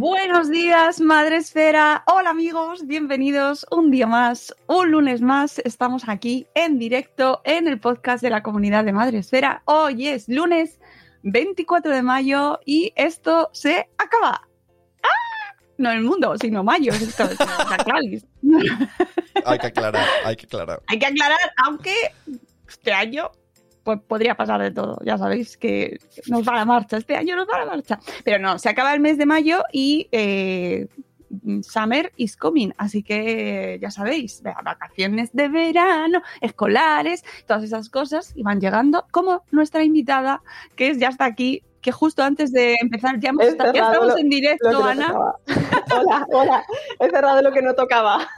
Buenos días, Madre Esfera. Hola amigos, bienvenidos un día más, un lunes más. Estamos aquí en directo en el podcast de la comunidad de Madre Esfera. Hoy es lunes 24 de mayo y esto se acaba. ¡Ah! No el mundo, sino mayo. Esto. Hay que aclarar, hay que aclarar. Hay que aclarar, aunque este año pues podría pasar de todo. Ya sabéis que nos va la marcha. Este año nos va la marcha. Pero no, se acaba el mes de mayo y eh, Summer is coming. Así que ya sabéis, vacaciones de verano, escolares, todas esas cosas y van llegando. Como nuestra invitada, que ya está aquí. Que justo antes de empezar ya, hemos ya estamos lo- en directo, no Ana. tocaba. Hola, hola. He cerrado lo que no tocaba.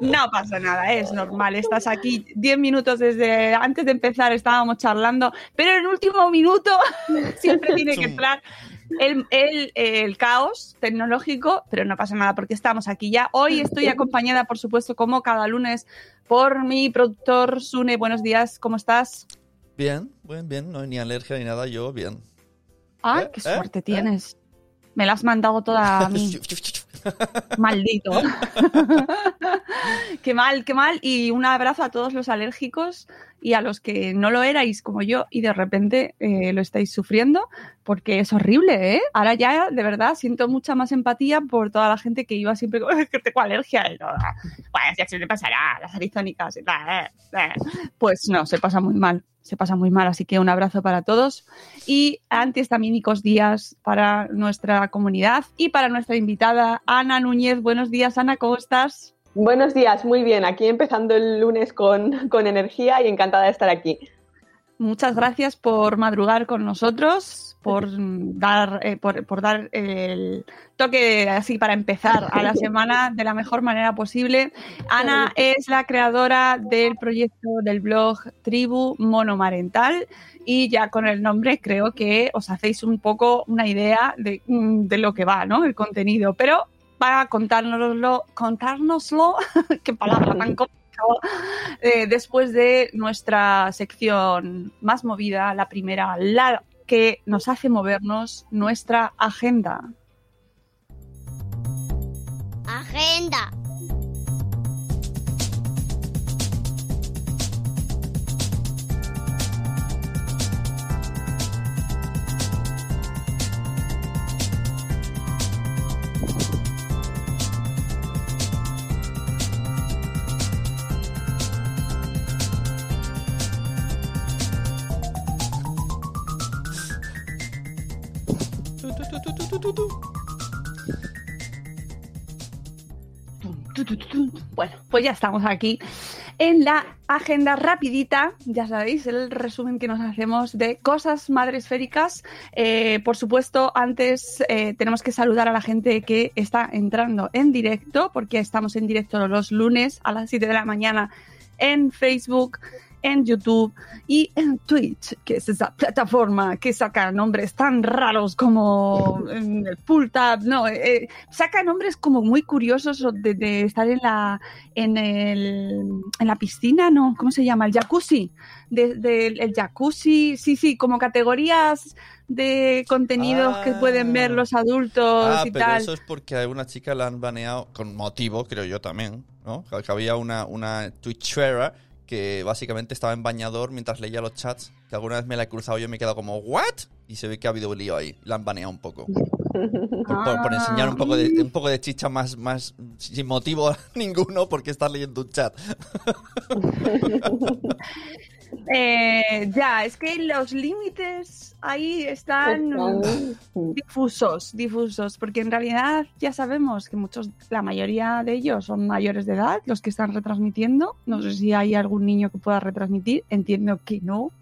No pasa nada, es normal. Estás aquí 10 minutos desde antes de empezar, estábamos charlando, pero en el último minuto siempre tiene que entrar el, el- el caos tecnológico, pero no pasa nada porque estamos aquí ya. Hoy estoy acompañada, por supuesto, como cada lunes, por mi productor Sune. Buenos días, ¿cómo estás? Bien, bien, bien. No hay ni alergia ni nada, yo bien. ¡Ay, ¿Eh? qué suerte ¿Eh? tienes! Me la has mandado toda a mí. Maldito. qué mal, qué mal. Y un abrazo a todos los alérgicos y a los que no lo erais como yo y de repente eh, lo estáis sufriendo, porque es horrible, ¿eh? Ahora ya, de verdad, siento mucha más empatía por toda la gente que iba siempre con que alergia. No, bueno, ya se me pasará, las arizónicas eh, eh". Pues no, se pasa muy mal. Se pasa muy mal, así que un abrazo para todos y antihistamínicos días para nuestra comunidad y para nuestra invitada Ana Núñez. Buenos días, Ana, ¿cómo estás? Buenos días, muy bien. Aquí empezando el lunes con, con energía y encantada de estar aquí. Muchas gracias por madrugar con nosotros, por dar, eh, por, por dar el toque así para empezar a la semana de la mejor manera posible. Ana es la creadora del proyecto del blog Tribu Monomarental y ya con el nombre creo que os hacéis un poco una idea de, mm, de lo que va, ¿no? El contenido. Pero para contárnoslo, contárnoslo, qué palabra tan complicada, eh, después de nuestra sección más movida, la primera, la que nos hace movernos, nuestra agenda. Agenda. Bueno, pues ya estamos aquí en la agenda rapidita, ya sabéis, el resumen que nos hacemos de cosas madresféricas. Eh, por supuesto, antes eh, tenemos que saludar a la gente que está entrando en directo, porque estamos en directo los lunes a las 7 de la mañana en Facebook, en YouTube y en Twitch, que es esa plataforma que saca nombres tan raros como el Pull Tab, no, eh, saca nombres como muy curiosos de, de estar en la en, el, en la piscina, ¿no? ¿Cómo se llama? El jacuzzi. De, de- el jacuzzi, sí, sí, como categorías de contenidos que Ah. pueden ver los adultos Ah, y pero tal. eso es porque a una chica la han baneado con motivo, creo yo también, ¿no? Que había una, una Twitchera que básicamente estaba en bañador mientras leía los chats, que alguna vez me la he cruzado y yo me he quedado como, ¿what? Y se ve que ha habido un lío ahí. La han baneado un poco. Por, por- por enseñar un poco de, un poco de chicha más, más sin motivo ninguno porque estás leyendo un chat. Eh, ya, es que los límites ahí están difusos, difusos, porque en realidad ya sabemos que muchos, la mayoría de ellos son mayores de edad, los que están retransmitiendo. No sé si hay algún niño que pueda retransmitir, entiendo que no,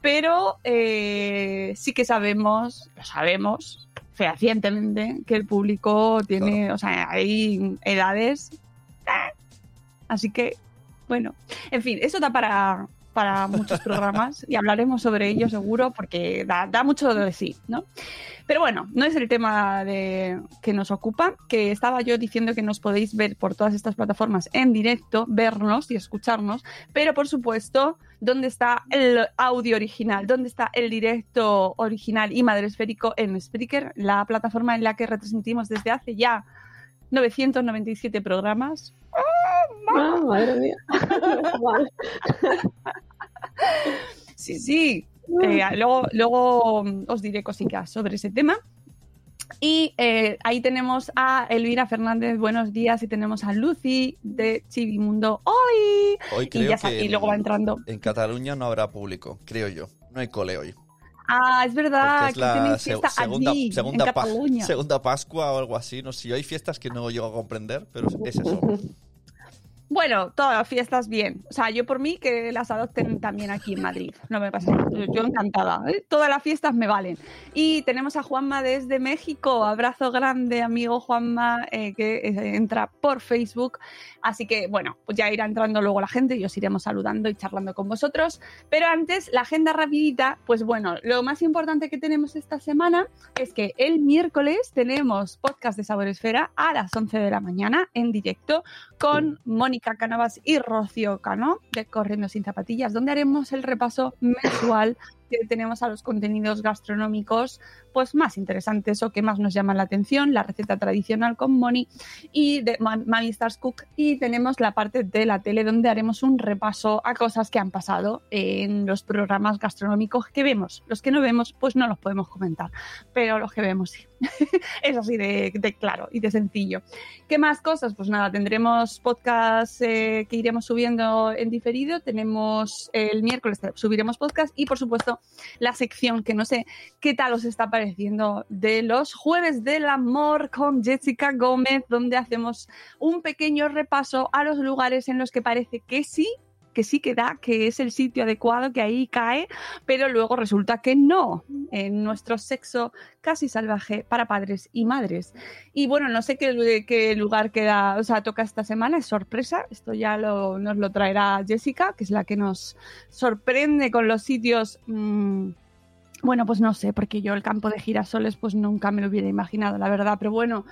pero eh, sí que sabemos, lo sabemos fehacientemente que el público tiene, o sea, hay edades, así que bueno, en fin, eso da para, para muchos programas y hablaremos sobre ello seguro porque da, da mucho de sí, ¿no? Pero bueno, no es el tema de, que nos ocupa, que estaba yo diciendo que nos podéis ver por todas estas plataformas en directo, vernos y escucharnos, pero por supuesto, ¿dónde está el audio original? ¿Dónde está el directo original y madresférico en Spreaker, la plataforma en la que retransmitimos desde hace ya 997 programas? Ah, madre mía. Sí, sí. Eh, luego, luego mm, os diré cositas sobre ese tema. Y eh, ahí tenemos a Elvira Fernández, buenos días, y tenemos a Lucy de Chivimundo hoy. Hoy Y, creo ya sa- que y luego va en- entrando. En Cataluña no habrá público, creo yo. No hay cole hoy. Ah, es verdad, es que la se- segunda, allí, segunda, en pa- Cataluña. segunda Pascua o algo así. No sé, hay fiestas que no llego a comprender, pero es eso. Bueno, todas las fiestas bien. O sea, yo por mí que las adopten también aquí en Madrid. No me pasa nada. Yo encantada. ¿eh? Todas las fiestas me valen. Y tenemos a Juanma desde México. Abrazo grande, amigo Juanma, eh, que eh, entra por Facebook. Así que, bueno, pues ya irá entrando luego la gente y os iremos saludando y charlando con vosotros. Pero antes, la agenda rapidita. Pues bueno, lo más importante que tenemos esta semana es que el miércoles tenemos podcast de Sabor Esfera a las 11 de la mañana en directo con Mónica Canavas y Rocío Cano de Corriendo sin Zapatillas, donde haremos el repaso mensual tenemos a los contenidos gastronómicos pues más interesantes o que más nos llaman la atención, la receta tradicional con Moni y de Ma- Mami Stars Cook y tenemos la parte de la tele donde haremos un repaso a cosas que han pasado en los programas gastronómicos que vemos. Los que no vemos pues no los podemos comentar, pero los que vemos sí. es así de, de claro y de sencillo. ¿Qué más cosas? Pues nada, tendremos podcast eh, que iremos subiendo en diferido. Tenemos el miércoles subiremos podcast y por supuesto la sección que no sé qué tal os está pareciendo de los jueves del amor con Jessica Gómez, donde hacemos un pequeño repaso a los lugares en los que parece que sí que sí que da, que es el sitio adecuado, que ahí cae, pero luego resulta que no, en nuestro sexo casi salvaje para padres y madres. Y bueno, no sé qué, lugar queda, o sea, toca esta semana, es sorpresa, esto ya nos lo traerá Jessica, que es la que nos sorprende con los sitios... mmm, bueno, pues no sé, porque yo el campo de girasoles pues nunca me lo hubiera imaginado, la verdad, pero bueno,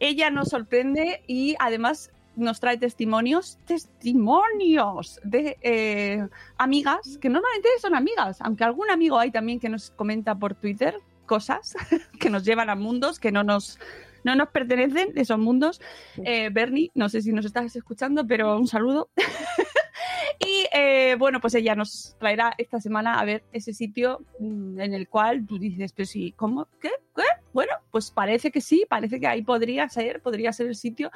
ella nos sorprende y además nos trae testimonios, testimonios de eh, amigas, que normalmente son amigas, aunque algún amigo hay también que nos comenta por Twitter cosas que nos llevan a mundos que no nos, no nos pertenecen, esos mundos. Eh, Bernie, no sé si nos estás escuchando, pero un saludo. Y eh, bueno, pues ella nos traerá esta semana a ver ese sitio mm, en el cual tú dices, pero sí, ¿cómo? ¿Qué? ¿Qué? Bueno, pues parece que sí, parece que ahí podría ser, podría ser el sitio,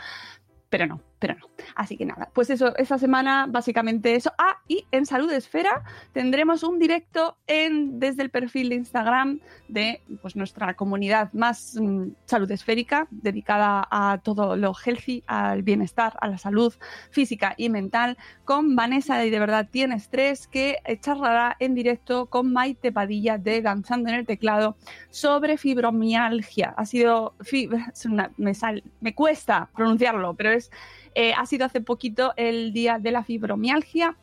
pero no, pero no. Así que nada, pues eso, esta semana básicamente eso. Ah, y en Salud Esfera tendremos un directo en, desde el perfil de Instagram de pues, nuestra comunidad más mm, salud esférica, dedicada a todo lo healthy, al bienestar, a la salud física y mental, con Vanessa de De Verdad Tienes Tres, que charlará en directo con Maite Padilla de Danzando en el Teclado sobre fibromialgia. Ha sido, es una- me, sal- me cuesta pronunciarlo, pero es eh, ha sido hace poquito el día de la fibromialgia,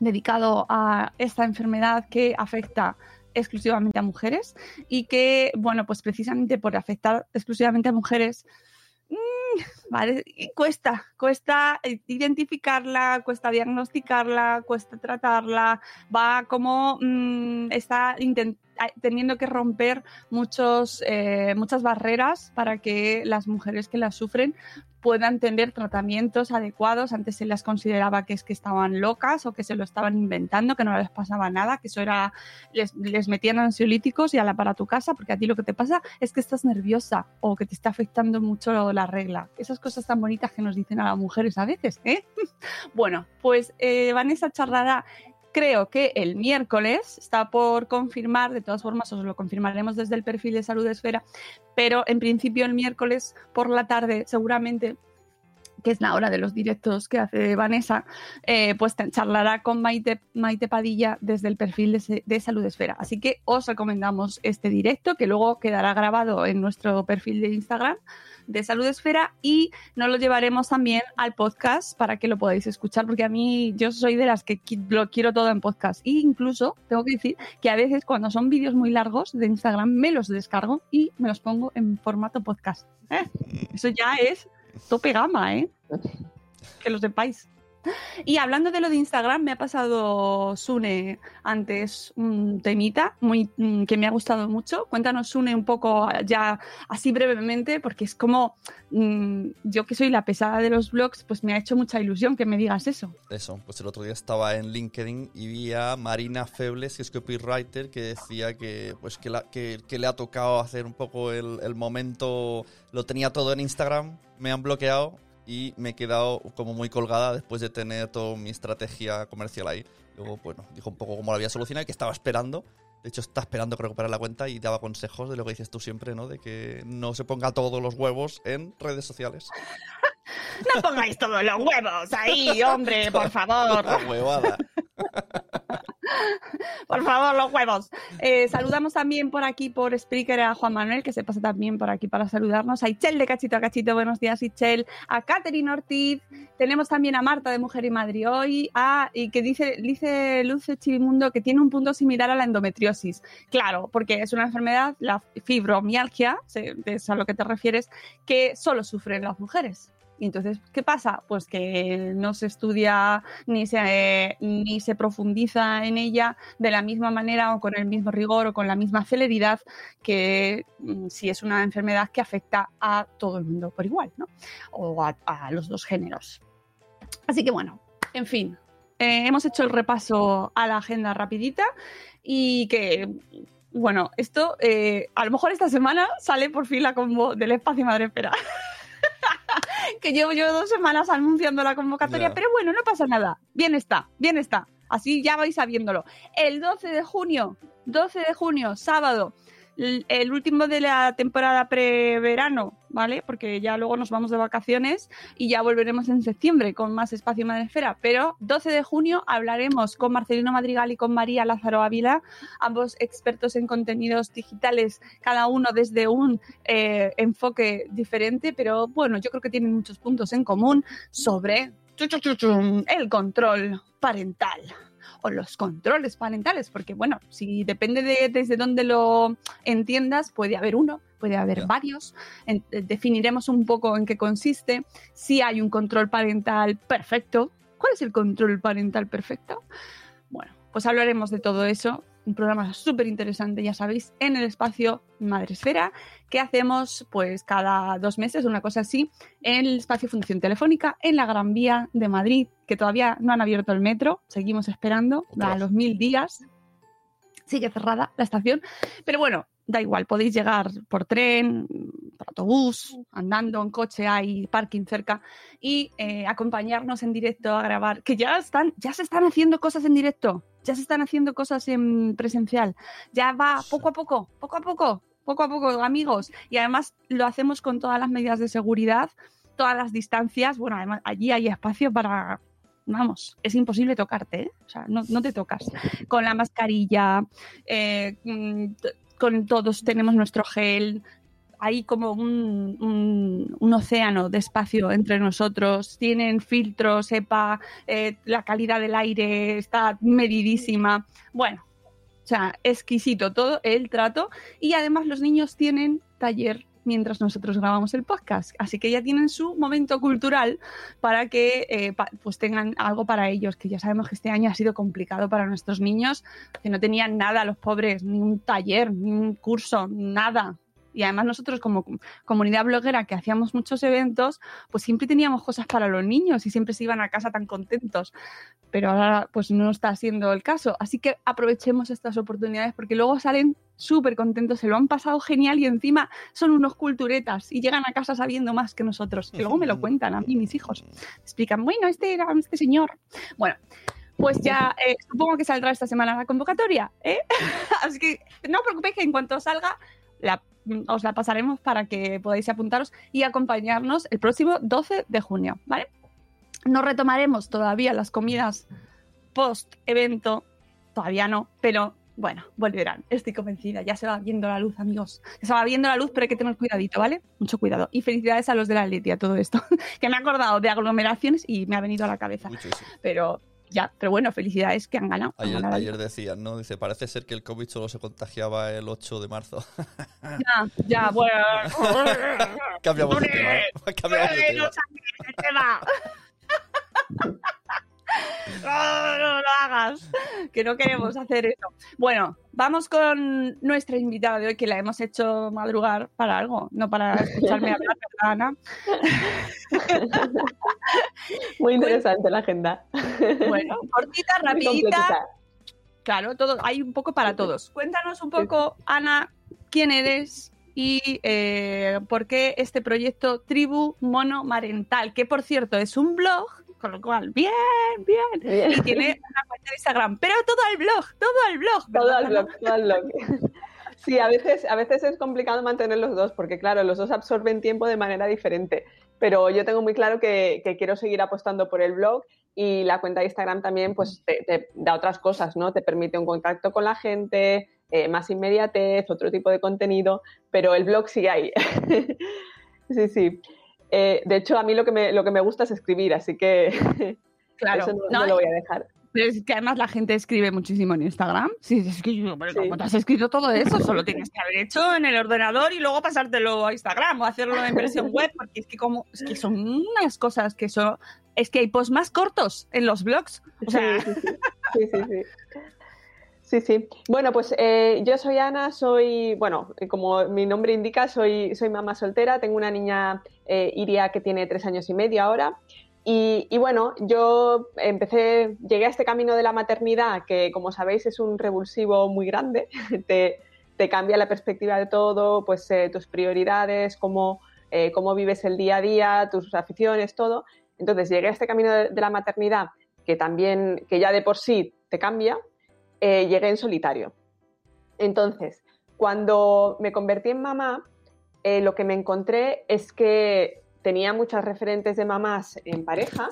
dedicado a esta enfermedad que afecta exclusivamente a mujeres y que, bueno, pues precisamente por afectar exclusivamente a mujeres, mm, vale, cuesta, cuesta identificarla, cuesta diagnosticarla, cuesta tratarla, va como mm, está teniendo que romper muchos, eh, muchas barreras para que las mujeres que la sufren puedan tener tratamientos adecuados. Antes se las consideraba que es que estaban locas o que se lo estaban inventando, que no les pasaba nada, que eso era, les, les metían ansiolíticos y a la para tu casa, porque a ti lo que te pasa es que estás nerviosa o que te está afectando mucho la regla. Esas cosas tan bonitas que nos dicen a las mujeres a veces, ¿eh? bueno, pues eh, Vanessa charlará creo que el miércoles está por confirmar, de todas formas os lo confirmaremos desde el perfil de Salud Esfera, pero en principio el miércoles por la tarde seguramente que es la hora de los directos que hace Vanessa, eh, pues charlará con Maite, Maite Padilla desde el perfil de, de Salud Esfera. Así que os recomendamos este directo que luego quedará grabado en nuestro perfil de Instagram de Salud Esfera y nos lo llevaremos también al podcast para que lo podáis escuchar, porque a mí yo soy de las que lo quiero todo en podcast. E incluso tengo que decir que a veces cuando son vídeos muy largos de Instagram me los descargo y me los pongo en formato podcast. ¿eh? Eso ya es tope gama, ¿eh? Que lo sepáis. Y hablando de lo de Instagram, me ha pasado Sune antes un temita muy, mm, que me ha gustado mucho. Cuéntanos, Sune, un poco ya así brevemente, porque es como mm, yo que soy la pesada de los blogs, pues me ha hecho mucha ilusión que me digas eso. Eso, pues el otro día estaba en LinkedIn y vi a Marina Febles, que es copywriter, que decía que, pues, que, la- que- que le ha tocado hacer un poco el, el momento, lo tenía todo en Instagram, me han bloqueado y me he quedado como muy colgada después de tener toda mi estrategia comercial ahí. Luego, bueno, dijo un poco cómo lo había solucionado y que estaba esperando. De hecho, está esperando que recuperar la cuenta y daba consejos de lo que dices tú siempre, ¿no? De que no se ponga todos los huevos en redes sociales. No pongáis todos los huevos ahí, hombre, por favor. La huevada. Por favor, los huevos. Eh, saludamos también por aquí por Spreaker a Juan Manuel, que se pasa también por aquí para saludarnos. A Ichel de Cachito a Cachito, buenos días, Ichel. A Catherine Ortiz. Tenemos también a Marta de Mujer y Madrid hoy. A, y que dice, dice Luce Chivimundo que tiene un punto similar a la endometriosis. Claro, porque es una enfermedad, la fibromialgia, es a lo que te refieres, que solo sufren las mujeres. Y entonces, ¿qué pasa? Pues que no se estudia ni se, ni se profundiza en ella de la misma manera o con el mismo rigor o con la misma celeridad que mm, si es una enfermedad que afecta a todo el mundo por igual, ¿no? O a, los dos géneros. Así que bueno, en fin, eh, hemos hecho el repaso a la agenda rapidita y que... Bueno, esto eh, a lo mejor esta semana sale por fin la combo del espacio Madre Espera. que llevo yo dos semanas anunciando la convocatoria, pero bueno, no pasa nada. Bien está, bien está. Así ya vais sabiéndolo. El 12 de junio, 12 de junio, sábado, el último de la temporada preverano, ¿vale? Porque ya luego nos vamos de vacaciones y ya volveremos en septiembre con más espacio Madre Esfera. Pero 12 de junio hablaremos con Marcelino Madrigal y con María Lázaro Ávila, ambos expertos en contenidos digitales, cada uno desde un eh, enfoque diferente, pero bueno, yo creo que tienen muchos puntos en común sobre el control parental o los controles parentales, porque bueno, si depende de desde dónde lo entiendas, puede haber uno, puede haber varios, En- eh, definiremos un poco en qué consiste, si hay un control parental perfecto, ¿cuál es el control parental perfecto? Bueno, pues hablaremos de todo eso, un programa súper interesante, ya sabéis, en el espacio Madresfera, que hacemos pues cada dos meses, una cosa así, en el espacio Fundación Telefónica, en la Gran Vía de Madrid, que todavía no han abierto el metro, seguimos esperando a los mil días. Sigue cerrada la estación, pero bueno, da igual, podéis llegar por tren, por autobús, andando en coche, hay parking cerca y eh, acompañarnos en directo a grabar, que ya están, ya se están haciendo cosas en directo, ya se están haciendo cosas en presencial, ya va poco a poco, poco a poco, poco a poco, amigos, y además lo hacemos con todas las medidas de seguridad, todas las distancias, bueno, además allí hay espacio para vamos, es imposible tocarte, ¿eh? o sea, no, no, te tocas. Con la mascarilla, eh, mm, con todos tenemos nuestro gel, hay como un, un, océano de espacio entre nosotros, tienen filtros, EPA, eh, la calidad del aire está medidísima. Bueno, o sea, exquisito todo el trato y además los niños tienen taller mientras nosotros grabamos el podcast. Así que ya tienen su momento cultural para que eh, pues tengan algo para ellos, que ya sabemos que este año ha sido complicado para nuestros niños, que no tenían nada los pobres, ni un taller, ni un curso, nada. Y además nosotros como comunidad bloguera que hacíamos muchos eventos, pues siempre teníamos cosas para los niños y siempre se iban a casa tan contentos. Pero ahora pues no está siendo el caso. Así que aprovechemos estas oportunidades porque luego salen súper contentos, se lo han pasado genial y encima son unos culturetas y llegan a casa sabiendo más que nosotros. Que luego me lo cuentan a mí, mis hijos. Explican, bueno, este era este señor. Bueno, pues ya eh, supongo que saldrá esta semana la convocatoria. ¿eh? Así que no os preocupéis que en cuanto salga la, os la pasaremos para que podáis apuntaros y acompañarnos el próximo 12 de junio, ¿vale? No retomaremos todavía las comidas post evento, todavía no, pero bueno, volverán, estoy convencida. Ya se va viendo la luz, amigos. Ya se va viendo la luz, pero hay que tener cuidadito, ¿vale? Mucho cuidado. Y felicidades a los de la Letia, todo esto. que me he acordado de aglomeraciones y me ha venido a la cabeza. Muchísimo. Pero ya, pero bueno, felicidades que han ganado. Ayer, han ganado. ayer decían, ¿no? Dice, parece ser que el COVID solo se contagiaba el 8 de marzo. Ya, ya, bueno. Cambiamos de tema. ¿eh? Cambiamos de tema. No, no lo hagas, que no queremos hacer eso. Bueno, vamos con nuestra invitada de hoy, que la hemos hecho madrugar para algo, no para escucharme hablar, ¿verdad, Ana? Muy interesante la agenda. Bueno, cortita, rapidita. Claro, todo, hay un poco para todos. Cuéntanos un poco, Ana, quién eres y eh, por qué este proyecto Tribu Monomarental, que por cierto es un blog, con lo cual, bien, bien, y tiene una cuenta de Instagram, pero todo el blog, todo el blog. Todo ¿verdad, el blog, todo el blog. Sí, a veces, a veces es complicado mantener los dos, porque claro, los dos absorben tiempo de manera diferente. Pero yo tengo muy claro que, que quiero seguir apostando por el blog y la cuenta de Instagram también pues te, te da otras cosas, ¿no? Te permite un contacto con la gente, eh, más inmediatez, otro tipo de contenido, pero el blog sigue ahí. sí, sí. Eh, de hecho, a mí lo que, me, lo que me gusta es escribir, así que Claro, eso no, no, no lo voy a dejar. Pero es que además la gente escribe muchísimo en Instagram. Sí, es que yo, pero Sí. ¿cómo te has escrito todo eso? Solo tienes que haber hecho en el ordenador y luego pasártelo a Instagram o hacerlo en versión web, porque es que como, es que son unas cosas que son, es que hay posts más cortos en los blogs. O sea, sí, sí, sí. sí, sí. Bueno, pues eh, yo soy Ana, soy, bueno, como mi nombre indica, soy, soy mamá soltera, tengo una niña eh, Iria que tiene tres años y medio ahora. Y, bueno, yo empecé, llegué a este camino de la maternidad que, como sabéis, es un revulsivo muy grande. te, te cambia la perspectiva de todo, pues eh, tus prioridades, cómo, eh, cómo vives el día a día, tus aficiones, todo. Entonces llegué a este camino de, de la maternidad que también, que ya de por sí te cambia, eh, llegué en solitario. Entonces, cuando me convertí en mamá, eh, lo que me encontré es que tenía muchas referentes de mamás en pareja,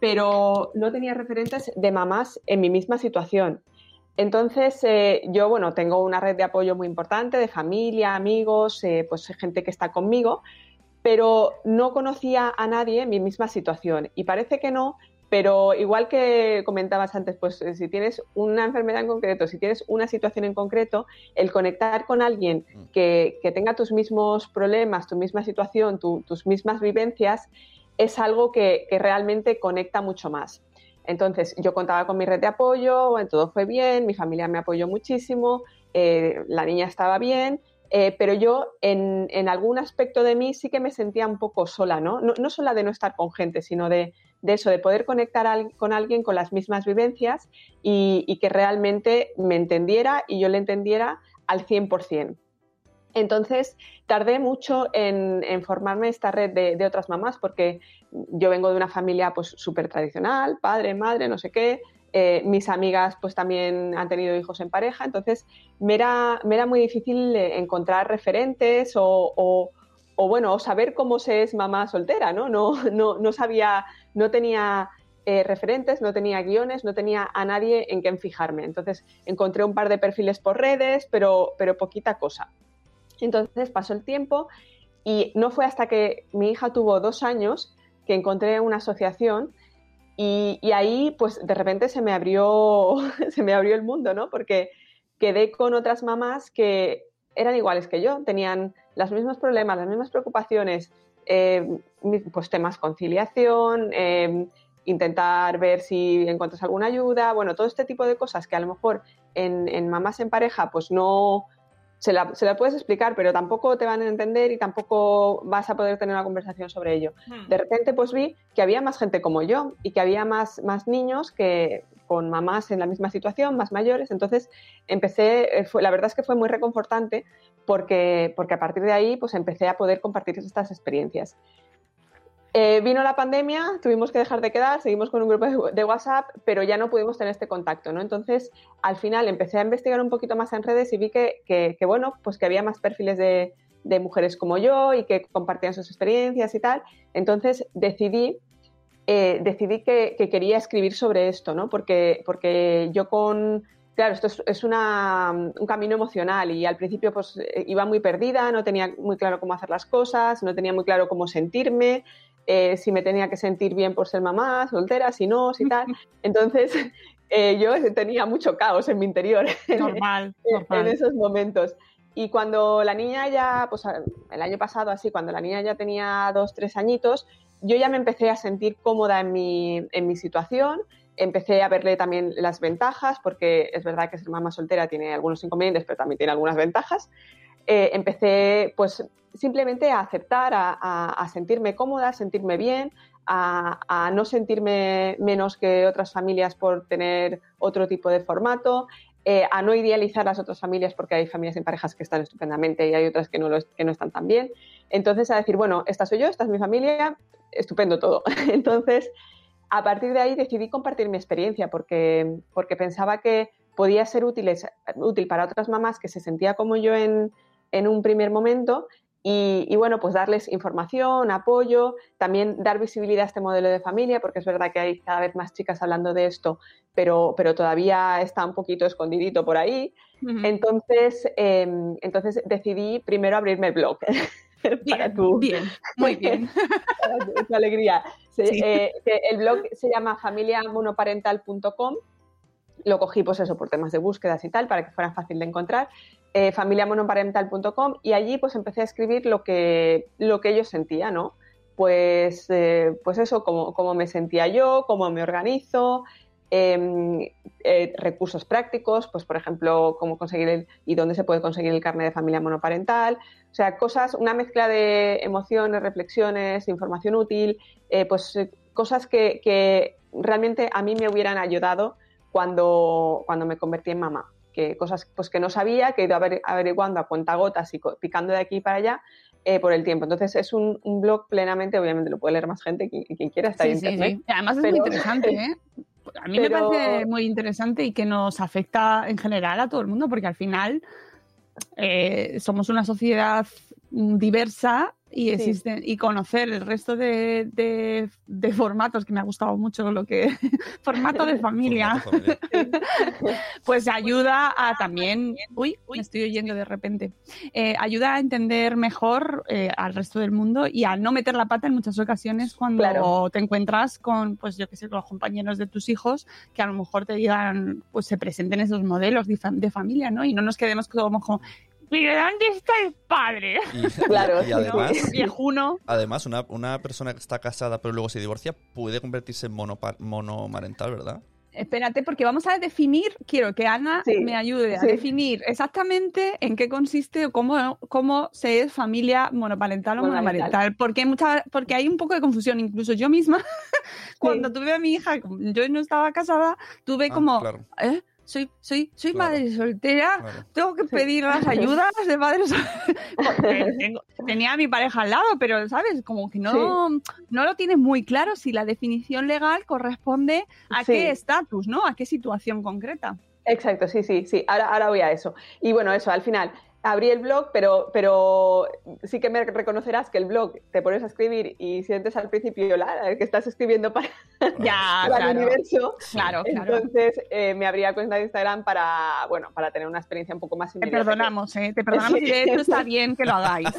pero no tenía referentes de mamás en mi misma situación. Entonces, eh, yo, bueno, tengo una red de apoyo muy importante, de familia, amigos, eh, pues gente que está conmigo, pero no conocía a nadie en mi misma situación. Y parece que no, pero igual que comentabas antes, pues eh, si tienes una enfermedad en concreto, si tienes una situación en concreto, el conectar con alguien que, que tenga tus mismos problemas, tu misma situación, tu- tus mismas vivencias, es algo que, que realmente conecta mucho más. Entonces, yo contaba con mi red de apoyo, bueno, todo fue bien, mi familia me apoyó muchísimo, eh, la niña estaba bien, eh, pero yo en, en algún aspecto de mí sí que me sentía un poco sola, ¿no? No, no sola de no estar con gente, sino de, de eso, de poder conectar con alguien con las mismas vivencias y, que realmente me entendiera y yo le entendiera al 100%. Entonces, tardé mucho en, formarme esta red de, otras mamás, porque yo vengo de una familia pues súper tradicional, padre, madre, no sé qué. Eh, mis amigas pues también han tenido hijos en pareja, entonces me era, me era muy difícil encontrar referentes o, o, bueno, saber cómo se es mamá soltera, ¿no? No, no, no sabía, no tenía eh, referentes, no tenía guiones, no tenía a nadie en quien fijarme. Entonces encontré un par de perfiles por redes, pero, pero poquita cosa. Entonces pasó el tiempo y no fue hasta que mi hija tuvo dos años que encontré una asociación y, y, ahí pues de repente se me abrió se me abrió el mundo, ¿no? Porque quedé con otras mamás que eran iguales que yo, tenían los mismos problemas, las mismas preocupaciones, eh, pues temas conciliación, eh, intentar ver si encuentras alguna ayuda, bueno, todo este tipo de cosas que a lo mejor en, en mamás en pareja pues no, se la, se la, puedes explicar, pero tampoco te van a entender y tampoco vas a poder tener una conversación sobre ello. Hmm. De repente, pues vi que había más gente como yo y que había más, más niños que con mamás en la misma situación, más mayores. Entonces, empecé, eh, fue, la verdad es que fue muy reconfortante porque, porque a partir de ahí, pues empecé a poder compartir estas experiencias. Eh, vino la pandemia, tuvimos que dejar de quedar, seguimos con un grupo de, WhatsApp, pero ya no pudimos tener este contacto, ¿no? Entonces, al final empecé a investigar un poquito más en redes y vi que, que, que bueno, pues que había más perfiles de, de, mujeres como yo y que compartían sus experiencias y tal. Entonces, decidí, eh, decidí que, que, quería escribir sobre esto, ¿no? Porque, porque yo con... Claro, esto es, es una, un camino emocional y al principio pues iba muy perdida, no tenía muy claro cómo hacer las cosas, no tenía muy claro cómo sentirme, eh, si me tenía que sentir bien por ser mamá, soltera, si no, si tal. Entonces, eh, yo tenía mucho caos en mi interior normal, normal. en esos momentos. Y cuando la niña ya, pues el año pasado así, cuando la niña ya tenía dos, tres añitos, yo ya me empecé a sentir cómoda en mi, en mi situación, empecé a verle también las ventajas, porque es verdad que ser mamá soltera tiene algunos inconvenientes, pero también tiene algunas ventajas. Eh, empecé pues simplemente a aceptar, a, a, a sentirme cómoda, a sentirme bien, a, a, no sentirme menos que otras familias por tener otro tipo de formato, eh, a no idealizar las otras familias porque hay familias en parejas que están estupendamente y hay otras que no, lo, que no están tan bien. Entonces, a decir, bueno, esta soy yo, esta es mi familia, estupendo todo. Entonces, a partir de ahí decidí compartir mi experiencia porque, porque pensaba que podía ser útil, útil para otras mamás que se sentía como yo en, en un primer momento y, y, bueno, pues darles información, apoyo, también dar visibilidad a este modelo de familia, porque es verdad que hay cada vez más chicas hablando de esto, pero, pero todavía está un poquito escondidito por ahí. Uh -huh. entonces, eh, entonces decidí primero abrirme el blog. Bien, para tu, bien, muy bien. para tu alegría. Sí. Eh, el blog se llama familiamonoparental.com lo cogí pues eso por temas de búsquedas y tal para que fuera fácil de encontrar eh, familiamonoparental.com y allí pues empecé a escribir lo que lo que yo sentía no pues eh, pues eso cómo, me sentía yo cómo me organizo eh, eh, recursos prácticos, pues por ejemplo, cómo conseguir el, y dónde se puede conseguir el carnet de familia monoparental, o sea, cosas, una mezcla de emociones, reflexiones, información útil, pues cosas que, que, realmente a mí me hubieran ayudado cuando, cuando me convertí en mamá. Que cosas pues, que no sabía, que he ido averiguando a cuentagotas y picando de aquí para allá, eh, por el tiempo. Entonces es un, un, blog plenamente, obviamente lo puede leer más gente, quien, quien quiera, está sí, en sí, internet. Sí. Además es pero... muy interesante, ¿eh? A mí pero... me parece muy interesante y que nos afecta en general a todo el mundo, porque al final eh, somos una sociedad diversa y existen sí. y conocer el resto de, de, de, formatos que me ha gustado mucho lo que formato de familia, familia. pues ayuda a también uy, uy me estoy oyendo de repente eh, ayuda a entender mejor eh, al resto del mundo y a no meter la pata en muchas ocasiones cuando claro. te encuentras con pues yo que sé con los compañeros de tus hijos que a lo mejor te digan pues se presenten esos modelos de, de familia no y no nos quedemos como, ¿Pero dónde está el padre? Y, claro, y, y además, viejuno. Además, una, una, persona que está casada pero luego se divorcia puede convertirse en monomarental, ¿verdad? Espérate, porque vamos a definir, quiero que Ana sí, me ayude a sí. definir exactamente en qué consiste o cómo, cómo se es familia monoparental o monomarental. Porque, mucha, porque hay un poco de confusión, incluso yo misma, cuando sí. tuve a mi hija, yo no estaba casada, tuve ah, como, claro. ¿eh? Soy, soy, soy madre soltera, Claro. tengo que pedir las ayudas de madre soltera. Tenía a mi pareja al lado, pero, ¿sabes? Como que no, no lo tienes muy claro si la definición legal corresponde a Sí. qué estatus, ¿no? A qué situación concreta. Exacto, sí, sí, sí. Ahora, ahora voy a eso. Y bueno, eso, al final abrí el blog, pero, pero sí que me reconocerás que el blog te pones a escribir y sientes al principio la, que estás escribiendo para, Ya, para claro. el universo. Claro, claro. Entonces eh, me abría cuenta de Instagram para, bueno, para tener una experiencia un poco más Te perdonamos, ¿eh? Te perdonamos y de hecho está bien que lo hagáis.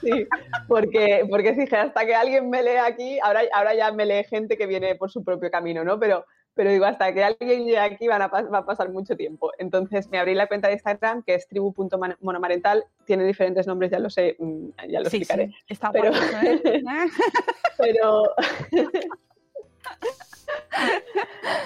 Sí, porque, porque dije, hasta que alguien me lee aquí, ahora, ahora ya me lee gente que viene por su propio camino, ¿no? Pero, pero digo, hasta que alguien llegue aquí van a va a pasar mucho tiempo. Entonces me abrí la cuenta de Instagram, que es tribu.monomarental, tiene diferentes nombres, ya lo sé, mm, ya lo Sí, explicaré. sí, está Pero- guapo, ¿eh? Pero,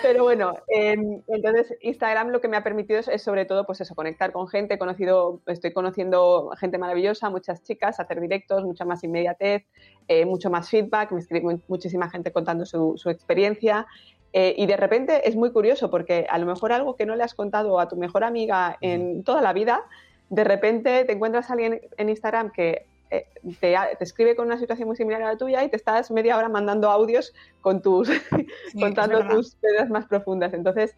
pero bueno, em, entonces Instagram lo que me ha permitido es, es sobre todo, pues eso, conectar con gente, conocido, estoy conociendo gente maravillosa, muchas chicas, hacer directos, mucha más inmediatez, eh, mucho más feedback, me escribe mu- muchísima gente contando su, su experiencia. Eh, y de repente es muy curioso porque a lo mejor algo que no le has contado a tu mejor amiga en toda la vida, de repente te encuentras a alguien en Instagram que eh, te, te escribe con una situación muy similar a la tuya y te estás media hora mandando audios con tus, Sí, contando tus pedas más profundas. Entonces,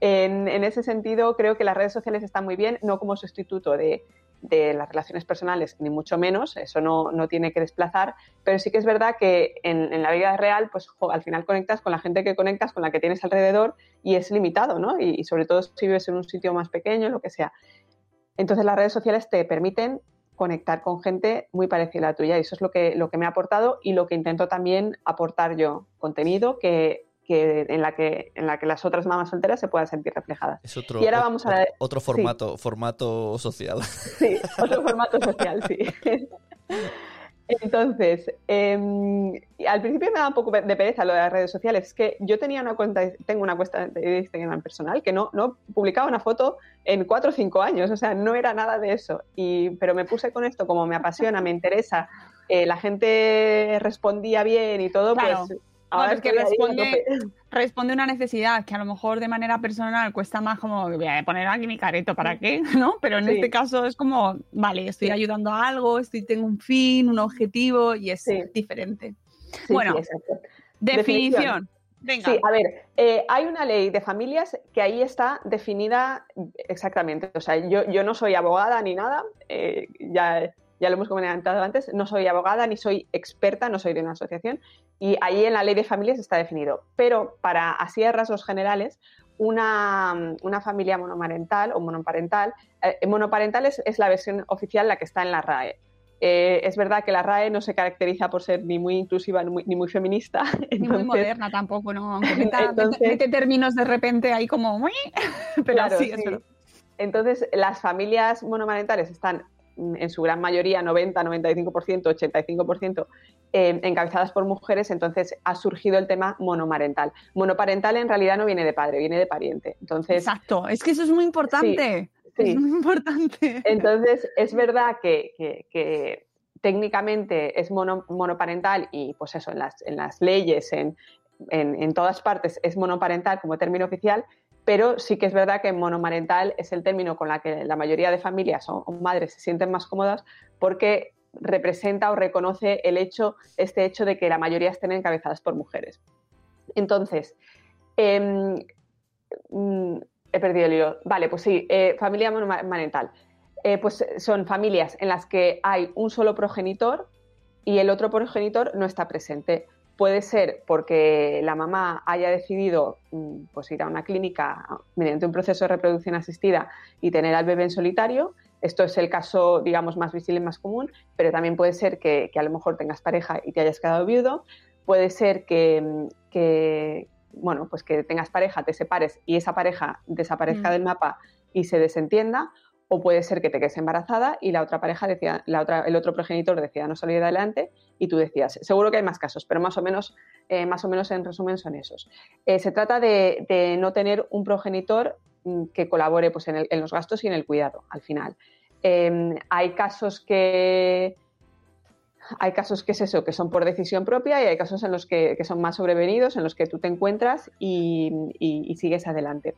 en, en ese sentido, creo que las redes sociales están muy bien, no como sustituto de, de las relaciones personales, ni mucho menos, eso no, no tiene que desplazar, pero sí que es verdad que en, en la vida real, pues al final conectas con la gente que conectas, con la que tienes alrededor y es limitado, ¿no? Y, y sobre todo si vives en un sitio más pequeño, lo que sea. Entonces las redes sociales te permiten conectar con gente muy parecida a la tuya y eso es lo que, lo que me ha aportado y lo que intento también aportar yo, contenido que, que en, la que en la que las otras mamás solteras se puedan sentir reflejadas. Es otro, Y ahora vamos a la- otro sí. formato, formato social. Sí, otro formato social, sí. Entonces, em, al principio me daba un poco de pereza lo de las redes sociales. Es que yo tenía una cuenta, tengo una cuenta de Instagram personal que no, no publicaba una foto en cuatro o cinco años, o sea, no era nada de eso. Y, pero me puse con esto, como me apasiona, me interesa, eh, la gente respondía bien y todo, Claro. pues No, responde, responde una necesidad que a lo mejor de manera personal cuesta más como voy a poner aquí mi careto, ¿para qué? ¿No? Pero en Sí. este caso es como, vale, estoy Sí. ayudando a algo, estoy, tengo un fin, un objetivo y es Sí. diferente. Bueno. Definición. Venga. Sí, a ver, eh, hay una ley de familias que ahí está definida exactamente. O sea, yo, yo no soy abogada ni nada, eh, ya, ya lo hemos comentado antes, no soy abogada ni soy experta, no soy de una asociación, y ahí en la ley de familias está definido. Pero para así a rasgos generales, una, una familia monomarental o monoparental, eh, monoparental es, es la versión oficial, la que está en la RAE. Eh, es verdad que la RAE no se caracteriza por ser ni muy inclusiva ni muy, ni muy feminista. Ni muy moderna tampoco, ¿no? Aunque meta, Entonces- mete, términos de repente ahí como... Pero Claro, sí, es sí. verdad. Entonces, las familias monomarentales están en su gran mayoría, 90, 95%, 85%, eh, encabezadas por mujeres, entonces ha surgido el tema monomarental. Monoparental en realidad no viene de padre, viene de pariente. Entonces, Exacto, es que eso es muy importante. sí. Es muy importante. Entonces, es verdad que, que- que técnicamente es mono- monoparental y pues eso, en las, en las leyes, en, en- en todas partes es monoparental como término oficial, pero sí que es verdad que monomarental es el término con la que la mayoría de familias o, madres se sienten más cómodas porque representa o reconoce el hecho, este hecho de que la mayoría estén encabezadas por mujeres. Entonces, em, mm, he perdido el hilo. Vale, pues sí, eh, familia monomarental. Eh, pues son familias en las que hay un solo progenitor y el otro progenitor no está presente. Puede ser porque la mamá haya decidido mm, pues, ir a una clínica mediante un proceso de reproducción asistida y tener al bebé en solitario. Esto es el caso, digamos, más visible y más común, pero también puede ser que, que a lo mejor tengas pareja y te hayas quedado viudo. Puede ser que, mm, que, bueno, pues que tengas pareja, te separes y esa pareja desaparezca Mm. del mapa y se desentienda, o puede ser que te quedes embarazada y la otra pareja decida, la otra, el otro progenitor decida no salir adelante y tú decías. Seguro que hay más casos, pero más o menos, eh, más o menos en resumen son esos. Eh, se trata de, de no tener un progenitor mm, que colabore pues, en, los gastos y en el cuidado al final. Eh, hay casos que hay casos que es eso, que son por decisión propia y hay casos en los que, que son más sobrevenidos, en los que tú te encuentras y sigues adelante.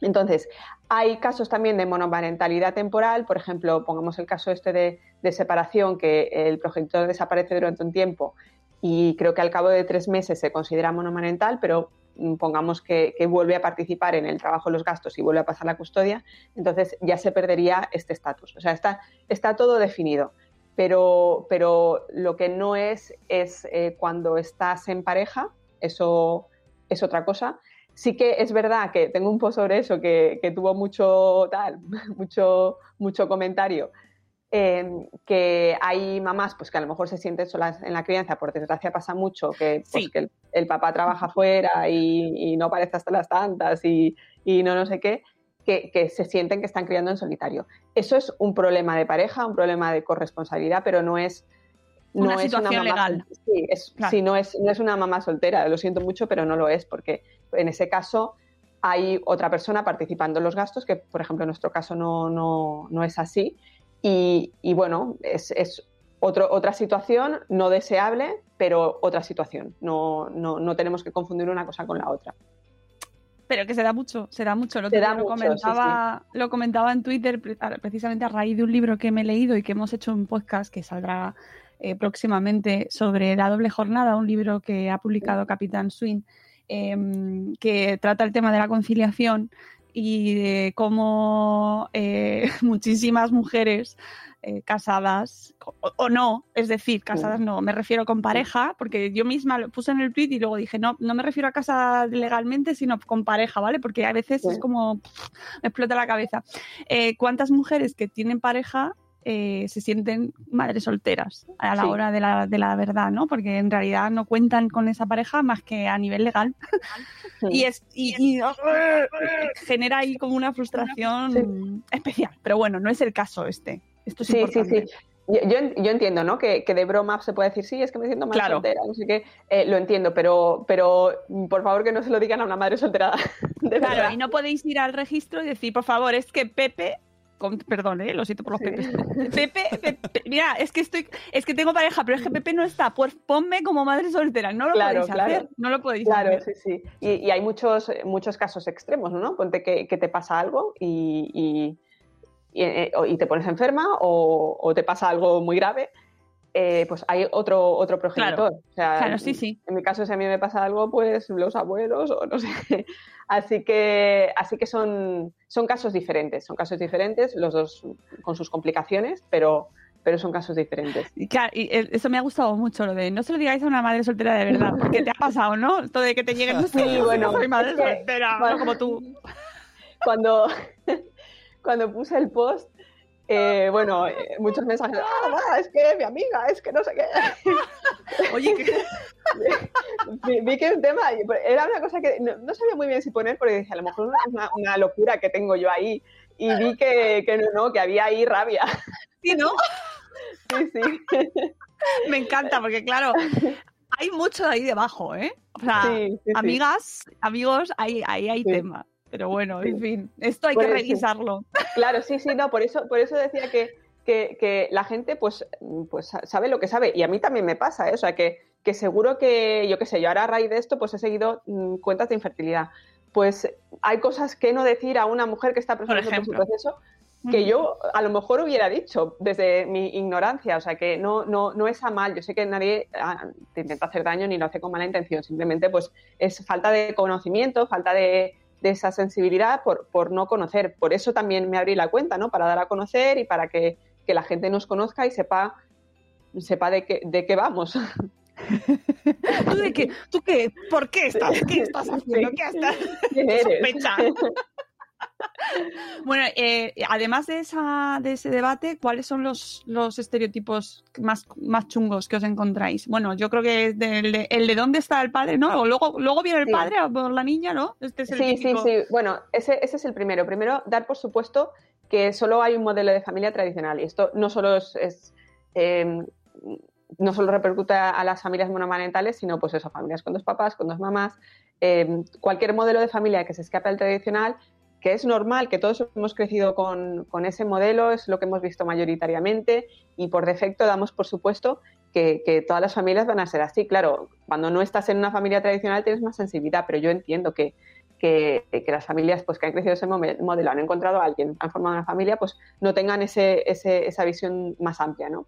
Entonces, hay casos también de monoparentalidad temporal, por ejemplo, pongamos el caso este de, de, separación, que el progenitor desaparece durante un tiempo y creo que al cabo de tres meses se considera monomarental, pero mm, pongamos que, vuelve a participar en el trabajo los gastos y vuelve a pasar la custodia, entonces ya se perdería este estatus. O sea, está, está todo definido. Pero, pero, lo que no es es eh, cuando estás en pareja, eso es otra cosa. Sí que es verdad que tengo un post sobre eso que, que tuvo mucho tal, mucho, mucho comentario, eh, que hay mamás pues que a lo mejor se sienten solas en la crianza, por desgracia pasa mucho, que, pues, Sí. que el, el papá trabaja fuera y, y no parece hasta las tantas y, y no no sé qué, que, que se sienten que están criando en solitario. Eso es un problema de pareja, un problema de corresponsabilidad, pero no es no Una es situación mamá, legal. Sí, es, Claro. sí, no, es, no es una mamá soltera, lo siento mucho, pero no lo es, porque en ese caso hay otra persona participando en los gastos, que por ejemplo en nuestro caso no, no, no es así. Y, y bueno, es, es otro, otra situación no deseable, pero otra situación. No, no, no tenemos que confundir una cosa con la otra. Pero que se da mucho, se da mucho. Lo, Se da lo mucho, sí, comentaba, lo comentaba en Twitter precisamente a raíz de un libro que me he leído y que hemos hecho un podcast que saldrá eh, próximamente sobre la doble jornada, un libro que ha publicado Capitán Swing, em, que trata el tema de la conciliación y de cómo eh, muchísimas mujeres eh, casadas o, o no, es decir, casadas no, me refiero con pareja, porque yo misma lo puse en el tweet y luego dije, no, no me refiero a casa legalmente, sino con pareja, ¿vale? Porque a veces es como, pff, me explota la cabeza. Eh, ¿Cuántas mujeres que tienen pareja eh, se sienten madres solteras a la Sí. hora de la, de la verdad, ¿no? Porque en realidad no cuentan con esa pareja más que a nivel legal. y es y, y- genera ahí como una frustración especial. Pero bueno, no es el caso este. Esto es Sí, importante. sí. Yo, yo- yo entiendo, ¿no? Que, que de broma se puede decir, sí, es que me siento Claro. soltera, no sé qué. Eh, lo entiendo, pero, pero por favor que no se lo digan a una madre soltera. De Claro, verdad. y no podéis ir al registro y decir, por favor, es que Pepe, con- perdón, eh, lo siento por los Sí. Pepes. Pepe, Pepe, mira, es que estoy, es que tengo pareja, pero es que Pepe no está, pues ponme como madre soltera, no lo Claro, podéis claro. hacer, no lo podéis Claro, hacer. sí, sí. Y, y hay muchos, muchos casos extremos, ¿no? Ponte que, que te pasa algo y, y- eh, y te pones enferma o, o te pasa algo muy grave, eh, pues hay otro, otro progenitor. O sea, Claro, sí, sí. En mi caso, si a mí me pasa algo, pues los abuelos o no sé. Así que, así que son, son casos diferentes, son casos diferentes, los dos con sus complicaciones, pero, pero son casos diferentes. Y claro, y eh, eso me ha gustado mucho, lo de no se lo digáis a una madre soltera de verdad, porque te ha pasado, ¿no? Todo de que te lleguen, no sé, Sí, bueno, soy madre es que- soltera, bueno, no como tú. cuando, cuando puse el post, eh, bueno, eh, muchos mensajes, ah, va, es que mi amiga, es que no sé qué. Oye, que- vi, vi que el tema era una cosa que no, no sabía muy bien si poner, porque dije, a lo mejor es una, una locura que tengo yo ahí. Y vi que, que no, no, que había ahí rabia. sí, ¿no? Sí, sí. Me encanta, porque claro, hay mucho ahí debajo, ¿eh? O sea, Sí, sí, sí. amigas, amigos, ahí, ahí hay Sí. tema. Pero bueno, en fin, esto hay Por que eso. revisarlo. Claro, sí, sí, no, por eso, por eso decía que, que, que la gente pues, pues sabe lo que sabe. Y a mí también me pasa, ¿eh? O sea, que, que seguro que, yo qué sé, yo ahora a raíz de esto pues he seguido mm, cuentas de infertilidad. Pues hay cosas que no decir a una mujer que está por su ejemplo. proceso que yo a lo mejor hubiera dicho desde mi ignorancia, o sea que no, no, no es a mal, yo sé que nadie ah, te intenta hacer daño ni lo hace con mala intención, simplemente pues es falta de conocimiento, falta de, de esa sensibilidad por, por no conocer, por eso también me abrí la cuenta, ¿no? Para dar a conocer y para que, que la gente nos conozca y sepa, sepa de qué, de qué vamos. ¿Tú de qué? ¿Tú qué? ¿Por qué estás? ¿Qué estás haciendo? ¿Qué estás? Sospecha. Bueno, eh, además de, esa, de ese debate, ¿cuáles son los, los estereotipos más, más chungos que os encontráis? Bueno, yo creo que es del de- el de dónde está el padre, ¿no? O luego, luego viene el Sí. padre o por la niña, ¿no? Este es el Sí, sí, típico. sí. Bueno, ese, ese es el primero. Primero, dar por supuesto que solo hay un modelo de familia tradicional. Y esto no solo es, es, eh, no solo repercute a, a las familias monomarentales, sino pues eso, familias con dos papás, con dos mamás. Eh, cualquier modelo de familia que se escape al tradicional, que es normal, que todos hemos crecido con, con ese modelo, es lo que hemos visto mayoritariamente y por defecto damos por supuesto que, que todas las familias van a ser así. Claro, cuando no estás en una familia tradicional tienes más sensibilidad, pero yo entiendo que, que, las familias pues, que han crecido ese modelo, han encontrado a alguien, han formado una familia, pues no tengan ese, ese, esa visión más amplia, ¿no?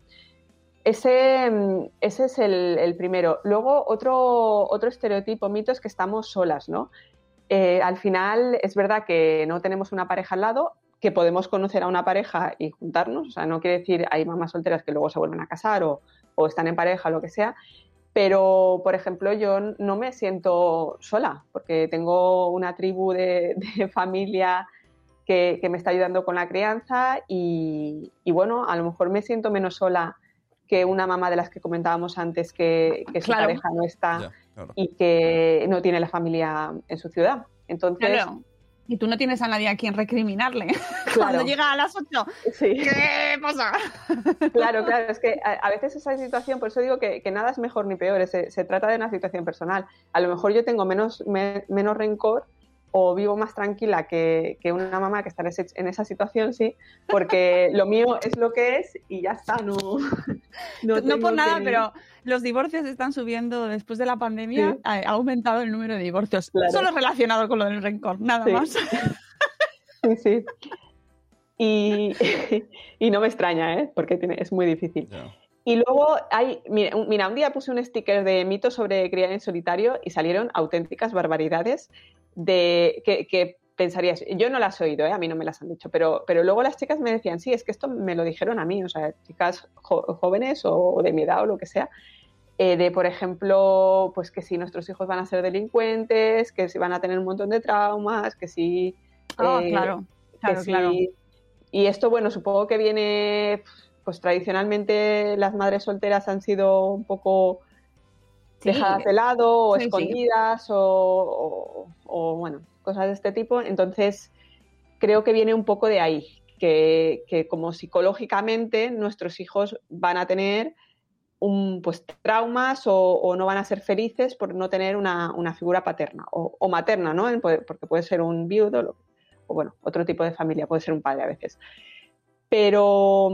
Ese, ese es el, el, primero. Luego, otro, otro estereotipo, mito, es que estamos solas, ¿no? Eh, al final, es verdad que no tenemos una pareja al lado, que podemos conocer a una pareja y juntarnos, o sea, no quiere decir hay mamás solteras que luego se vuelven a casar o, o están en pareja o lo que sea, pero, por ejemplo, yo no me siento sola, porque tengo una tribu de, familia que, me está ayudando con la crianza y, bueno, a lo mejor me siento menos sola que una mamá de las que comentábamos antes que, su pareja no está y que no tiene la familia en su ciudad. Entonces, y tú no tienes a nadie a quien recriminarle cuando llega a las 8. ¿Qué pasa? Claro, claro, es que a, veces esa situación, por eso digo que, nada es mejor ni peor, se, se, trata de una situación personal. A lo mejor yo tengo menos, menos rencor o vivo más tranquila que, una mamá que está en, esa situación, sí, porque lo mío es lo que es y ya está, no. No, por nada, pero los divorcios están subiendo después de la pandemia, ha, aumentado el número de divorcios, solo relacionado con lo del rencor, nada más. Sí, sí. Y, y, no me extraña, ¿eh? porque es muy difícil. Y luego hay, mira un, día puse un sticker de mitos sobre criar en solitario y salieron auténticas barbaridades de que, pensarías, yo no las he oído, ¿eh? a mí no me las han dicho, pero, pero luego las chicas me decían, sí, es que esto me lo dijeron a mí, o sea, chicas jóvenes o de mi edad o lo que sea, eh, de, por ejemplo, pues que si nuestros hijos van a ser delincuentes, que si van a tener un montón de traumas, que si... Ah, eh, claro, claro, claro. Y esto, bueno, supongo que viene, pues tradicionalmente las madres solteras han sido un poco dejadas de lado o escondidas O, bueno, cosas de este tipo. Entonces, creo que viene un poco de ahí, que, como psicológicamente nuestros hijos van a tener un, pues, traumas o, no van a ser felices por no tener una, figura paterna o, materna, ¿no? Porque puede ser un viudo o, bueno, otro tipo de familia, puede ser un padre a veces. Pero,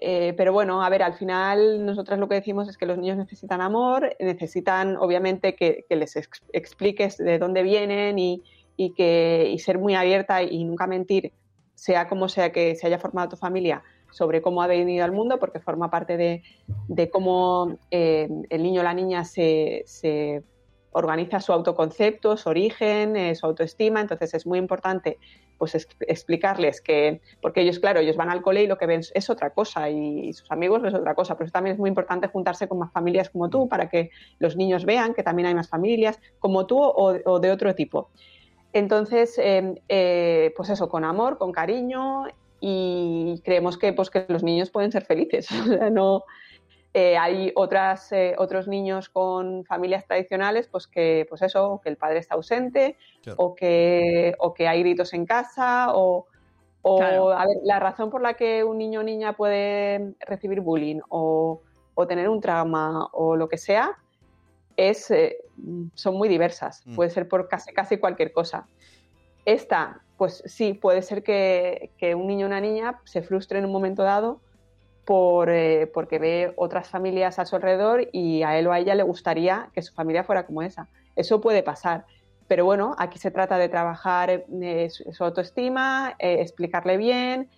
eh, pero bueno, a ver, al final nosotras lo que decimos es que los niños necesitan amor, necesitan obviamente que, les expliques de dónde vienen y, que, y ser muy abierta y nunca mentir, sea como sea que se haya formado tu familia, sobre cómo ha venido al mundo, porque forma parte de, de cómo eh, el niño o la niña se, se organiza su autoconcepto, su origen, eh, su autoestima, entonces es muy importante pues explicarles que, porque ellos, claro, ellos van al cole y lo que ven es otra cosa y, sus amigos es otra cosa, pero también es muy importante juntarse con más familias como tú para que los niños vean que también hay más familias como tú o, de otro tipo. Entonces, em, eh, pues eso, con amor, con cariño y creemos que, pues, que los niños pueden ser felices. no, eh, hay otras, eh, otros niños con familias tradicionales, pues que, pues eso, que el padre está ausente, o, que, o que hay gritos en casa, o, a ver, la razón por la que un niño o niña puede recibir bullying o, tener un trauma o lo que sea, es, eh, son muy diversas. Mm. Puede ser por casi, casi cualquier cosa. Esta, pues sí, puede ser que, que un niño o una niña se frustre en un momento dado por, eh, porque ve otras familias a su alrededor y a él o a ella le gustaría que su familia fuera como esa. Eso puede pasar. Pero bueno, aquí se trata de trabajar eh, su, autoestima, eh, explicarle bien,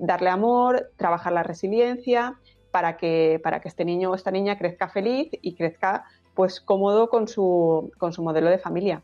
darle amor, trabajar la resiliencia para que, para que este niño o esta niña crezca feliz y crezca pues cómodo con su, con su modelo de familia.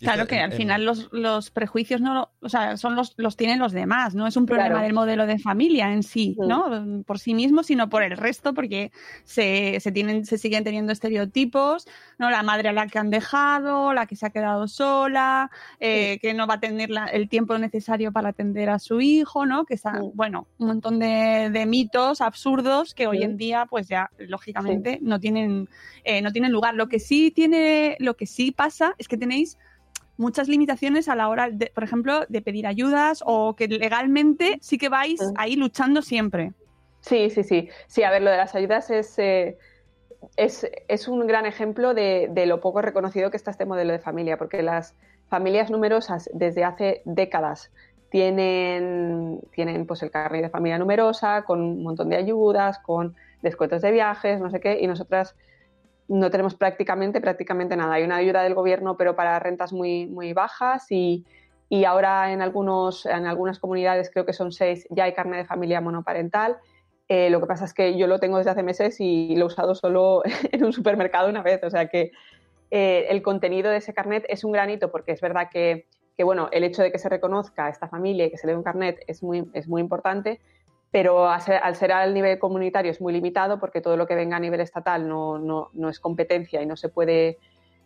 Claro que al final los, los, prejuicios no, o sea, son los, los tienen los demás, no es un problema del modelo de familia en sí, ¿no? Por sí mismo, sino por el resto, porque se, se, tienen, se siguen teniendo estereotipos, ¿no? La madre a la que han dejado, la que se ha quedado sola, eh, que no va a tener el tiempo necesario para atender a su hijo, ¿no? Que está, bueno, un montón de, de, mitos absurdos que hoy en día, pues ya, lógicamente, no tienen, eh, no tienen lugar. Lo que sí tiene, lo que sí pasa es que tenéis muchas limitaciones a la hora, de, por ejemplo, de pedir ayudas o que legalmente sí que vais ahí luchando siempre. Sí, sí, sí. Sí, a ver, lo de las ayudas es, eh, es, un gran ejemplo de, lo poco reconocido que está este modelo de familia, porque las familias numerosas desde hace décadas tienen, tienen pues el carnet de familia numerosa, con un montón de ayudas, con descuentos de viajes, no sé qué, y nosotras no tenemos prácticamente, prácticamente nada. Hay una ayuda del gobierno, pero para rentas muy, muy bajas y, y ahora en, algunos, en algunas comunidades, creo que son seis, ya hay carne de familia monoparental. Eh, lo que pasa es que yo lo tengo desde hace meses y lo he usado solo en un supermercado una vez, o sea que eh, el contenido de ese carnet es un granito porque es verdad que, que, bueno, el hecho de que se reconozca a esta familia y que se le dé un carnet es muy, es muy importante, pero al ser, al nivel comunitario es muy limitado porque todo lo que venga a nivel estatal no, no, no es competencia y no se puede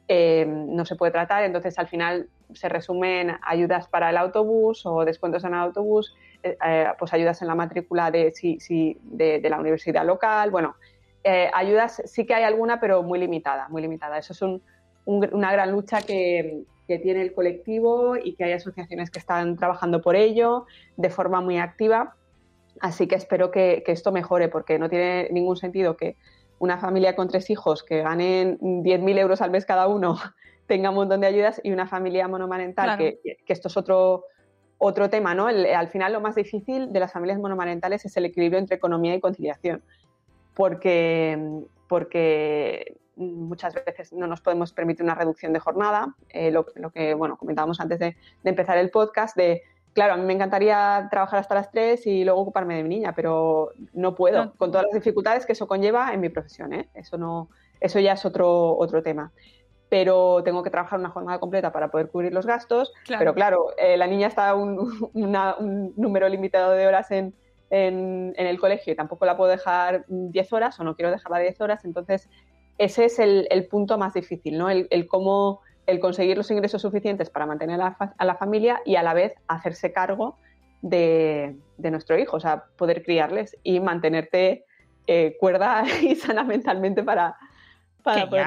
eh, no se puede tratar, entonces al final se resumen ayudas para el autobús o descuentos en el autobús, eh, eh, pues ayudas en la matrícula de, de, la universidad local, bueno, ayudas sí que hay alguna, pero muy limitada, muy limitada. Eso es una gran lucha que, tiene el colectivo y que hay asociaciones que están trabajando por ello de forma muy activa. Así que espero que esto mejore, porque no tiene ningún sentido que una familia con tres hijos que ganen 10.000 euros al mes cada uno tenga un montón de ayudas y una familia monomarental, que, esto es otro, otro tema, ¿no? al final lo más difícil de las familias monomarentales es el equilibrio entre economía y conciliación, porque, porque muchas veces no nos podemos permitir una reducción de jornada, eh, lo, que bueno, comentábamos antes de, de empezar el podcast, de claro, a mí me encantaría trabajar hasta las 3 y luego ocuparme de mi niña, pero no puedo, con todas las dificultades que eso conlleva en mi profesión, ¿eh? Eso no, eso ya es otro, otro tema. Pero tengo que trabajar una jornada completa para poder cubrir los gastos. Pero claro, eh, la niña está un, un número limitado de horas en, en, el colegio y tampoco la puedo dejar 10 horas o no quiero dejarla 10 horas. Entonces, ese es el, el punto más difícil, ¿no? El, el cómo el conseguir los ingresos suficientes para mantener a la, familia y a la vez hacerse cargo de, nuestro hijo, o sea, poder criarles y mantenerte eh, cuerda y sana mentalmente para, para poder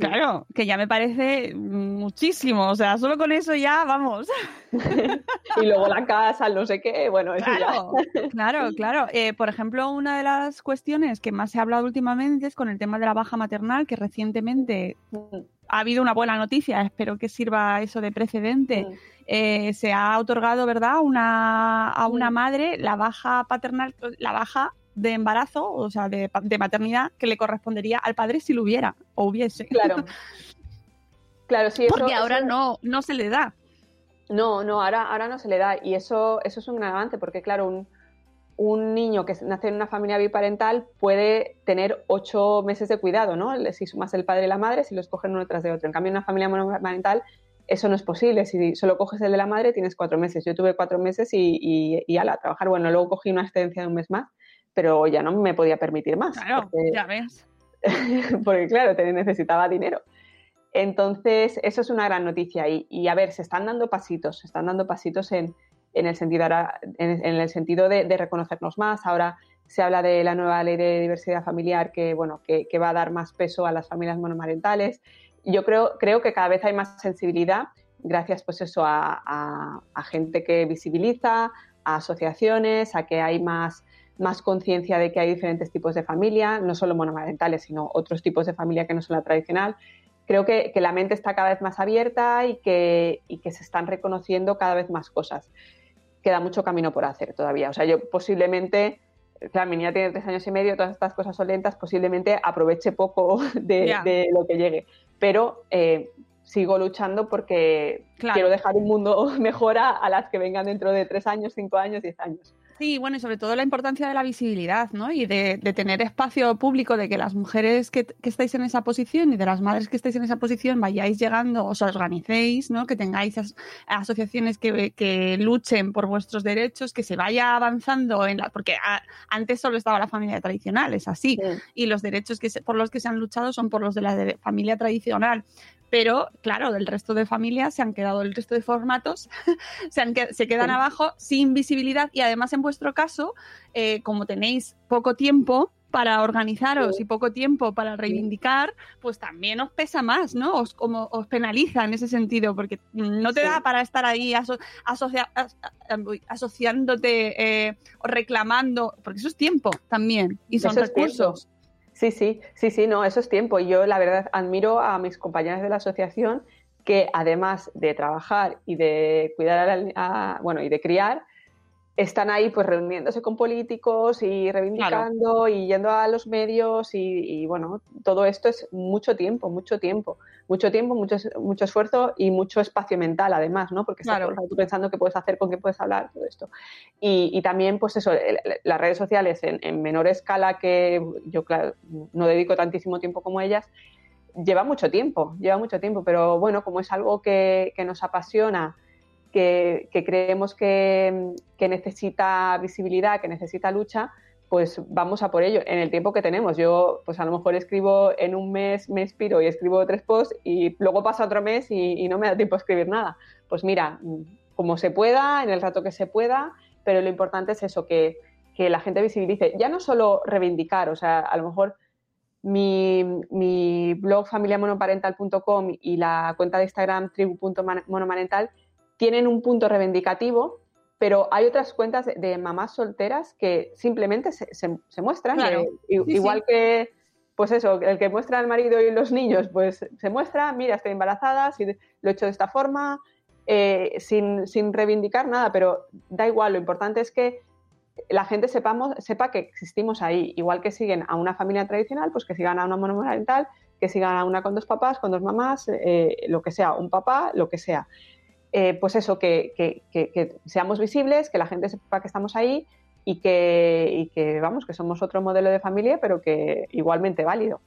Claro, que ya me parece muchísimo, o sea, solo con eso ya vamos. y luego la casa, no sé qué, bueno, eso claro, ya. claro, claro. Eh, por ejemplo, una de las cuestiones que más se ha hablado últimamente es con el tema de la baja maternal, que recientemente mm ha habido una buena noticia, espero que sirva eso de precedente. Mm. Eh, se ha otorgado, ¿verdad?, una, a una mm. madre la baja paternal, la baja de embarazo, o sea, de, maternidad, que le correspondería al padre si lo hubiera o hubiese. Claro. Claro, sí. Porque ahora no, no se le da. No, no, ahora, ahora no se le da. Y eso, eso es un gran avance, porque claro, un, un niño que nace en una familia biparental puede tener ocho meses de cuidado, ¿no? Si sumas el padre y la madre, si los cogen uno tras de otro. En cambio, en una familia monoparental eso no es posible. Si solo coges el de la madre, tienes cuatro meses. Yo tuve cuatro meses y, y, y a trabajar. Bueno, luego cogí una excedencia de un mes más, pero ya no me podía permitir más. Claro, ya ves. porque, claro, necesitaba dinero. Entonces, eso es una gran noticia. Y, y, a ver, se están dando pasitos, se están dando pasitos en, en el sentido, ahora, en, el sentido de, reconocernos más. Ahora se habla de la nueva ley de diversidad familiar que, bueno, que, va a dar más peso a las familias monomarentales. Yo creo, creo que cada vez hay más sensibilidad gracias pues eso a, gente que visibiliza, a asociaciones, a que hay más, más conciencia de que hay diferentes tipos de familia, no solo monomarentales, sino otros tipos de familia que no son la tradicional. Creo que, que la mente está cada vez más abierta y que, y que se están reconociendo cada vez más cosas queda mucho camino por hacer todavía. O sea, yo posiblemente, claro, mi niña tiene tres años y medio, todas estas cosas son lentas, posiblemente aproveche poco de, lo que llegue. Pero eh, sigo luchando porque quiero dejar un mundo mejor a, las que vengan dentro de tres años, cinco años, diez años. Sí, bueno, y sobre todo la importancia de la visibilidad, ¿no? Y de, tener espacio público, de que las mujeres que, estáis en esa posición y de las madres que estáis en esa posición vayáis llegando, os organicéis, ¿no? Que tengáis asociaciones que, luchen por vuestros derechos, que se vaya avanzando en la... Porque antes solo estaba la familia tradicional, es así. Y los derechos que por los que se han luchado son por los de la familia tradicional pero claro, del resto de familias se han quedado el resto de formatos, se, han, se quedan abajo sin visibilidad. Y además en vuestro caso, eh, como tenéis poco tiempo para organizaros y poco tiempo para reivindicar, pues también os pesa más, ¿no? Os, como, os penaliza en ese sentido, porque no te da para estar ahí asociándote eh, o reclamando, porque eso es tiempo también y son recursos. Sí, sí, sí, sí, no, eso es tiempo. Y yo la verdad admiro a mis compañeras de la asociación que además de trabajar y de cuidar a, bueno y de criar, están ahí pues reuniéndose con políticos y reivindicando y yendo a los medios y, bueno, todo esto es mucho tiempo, mucho tiempo, mucho tiempo, mucho, mucho esfuerzo y mucho espacio mental además, ¿no? Porque estás tú pensando qué puedes hacer, con qué puedes hablar, todo esto. Y, también pues eso, las redes sociales en, menor escala que yo claro, no dedico tantísimo tiempo como ellas, lleva mucho tiempo, lleva mucho tiempo, pero bueno, como es algo que, que nos apasiona, que, creemos que, necesita visibilidad, que necesita lucha, pues vamos a por ello en el tiempo que tenemos. Yo, pues a lo mejor escribo en un mes, me inspiro y escribo tres posts y luego pasa otro mes y, no me da tiempo a escribir nada. Pues mira, como se pueda, en el rato que se pueda, pero lo importante es eso, que, la gente visibilice. Ya no solo reivindicar, o sea, a lo mejor mi, mi blog familiamonoparental.com y la cuenta de Instagram tribu.monomarental tienen un punto reivindicativo, pero hay otras cuentas de, mamás solteras que simplemente se, muestran, igual que pues eso, el que muestra al marido y los niños, pues se muestra, mira, estoy embarazada, si lo he hecho de esta forma, eh, sin, reivindicar nada, pero da igual, lo importante es que la gente sepamos, sepa que existimos ahí, igual que siguen a una familia tradicional, pues que sigan a una monomarental, que sigan a una con dos papás, con dos mamás, eh, lo que sea, un papá, lo que sea. Eh, pues eso, que, seamos visibles, que la gente sepa que estamos ahí y que, que, vamos, que somos otro modelo de familia, pero que igualmente válido.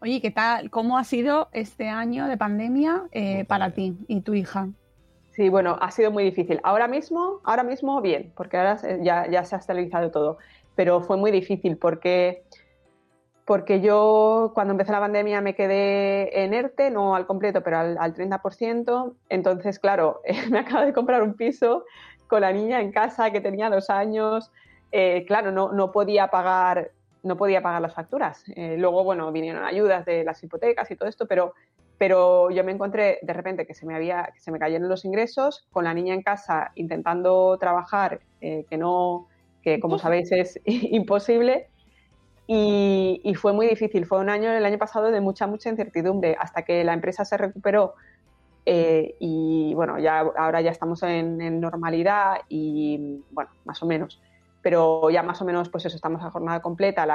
Oye, ¿qué tal? ¿Cómo ha sido este año de pandemia eh, para ti y tu hija? Sí, bueno, ha sido muy difícil. Ahora mismo, ahora mismo bien, porque ahora ya, ya se ha estabilizado todo, pero fue muy difícil porque porque yo cuando empezó la pandemia me quedé en ERTE, no al completo, pero al, 30%. Entonces, claro, me acabo de comprar un piso con la niña en casa que tenía dos años. Eh, claro, no, no, podía pagar, no podía pagar las facturas. Eh, luego, bueno, vinieron ayudas de las hipotecas y todo esto, pero, pero yo me encontré de repente que se me, había, que se me cayeron los ingresos, con la niña en casa intentando trabajar, eh, que no, que como sabéis es imposible y, fue muy difícil. Fue un año, el año pasado, de mucha, mucha incertidumbre, hasta que la empresa se recuperó eh, y bueno, ya ahora ya estamos en, normalidad y bueno, más o menos. Pero ya más o menos, pues eso, estamos a jornada completa,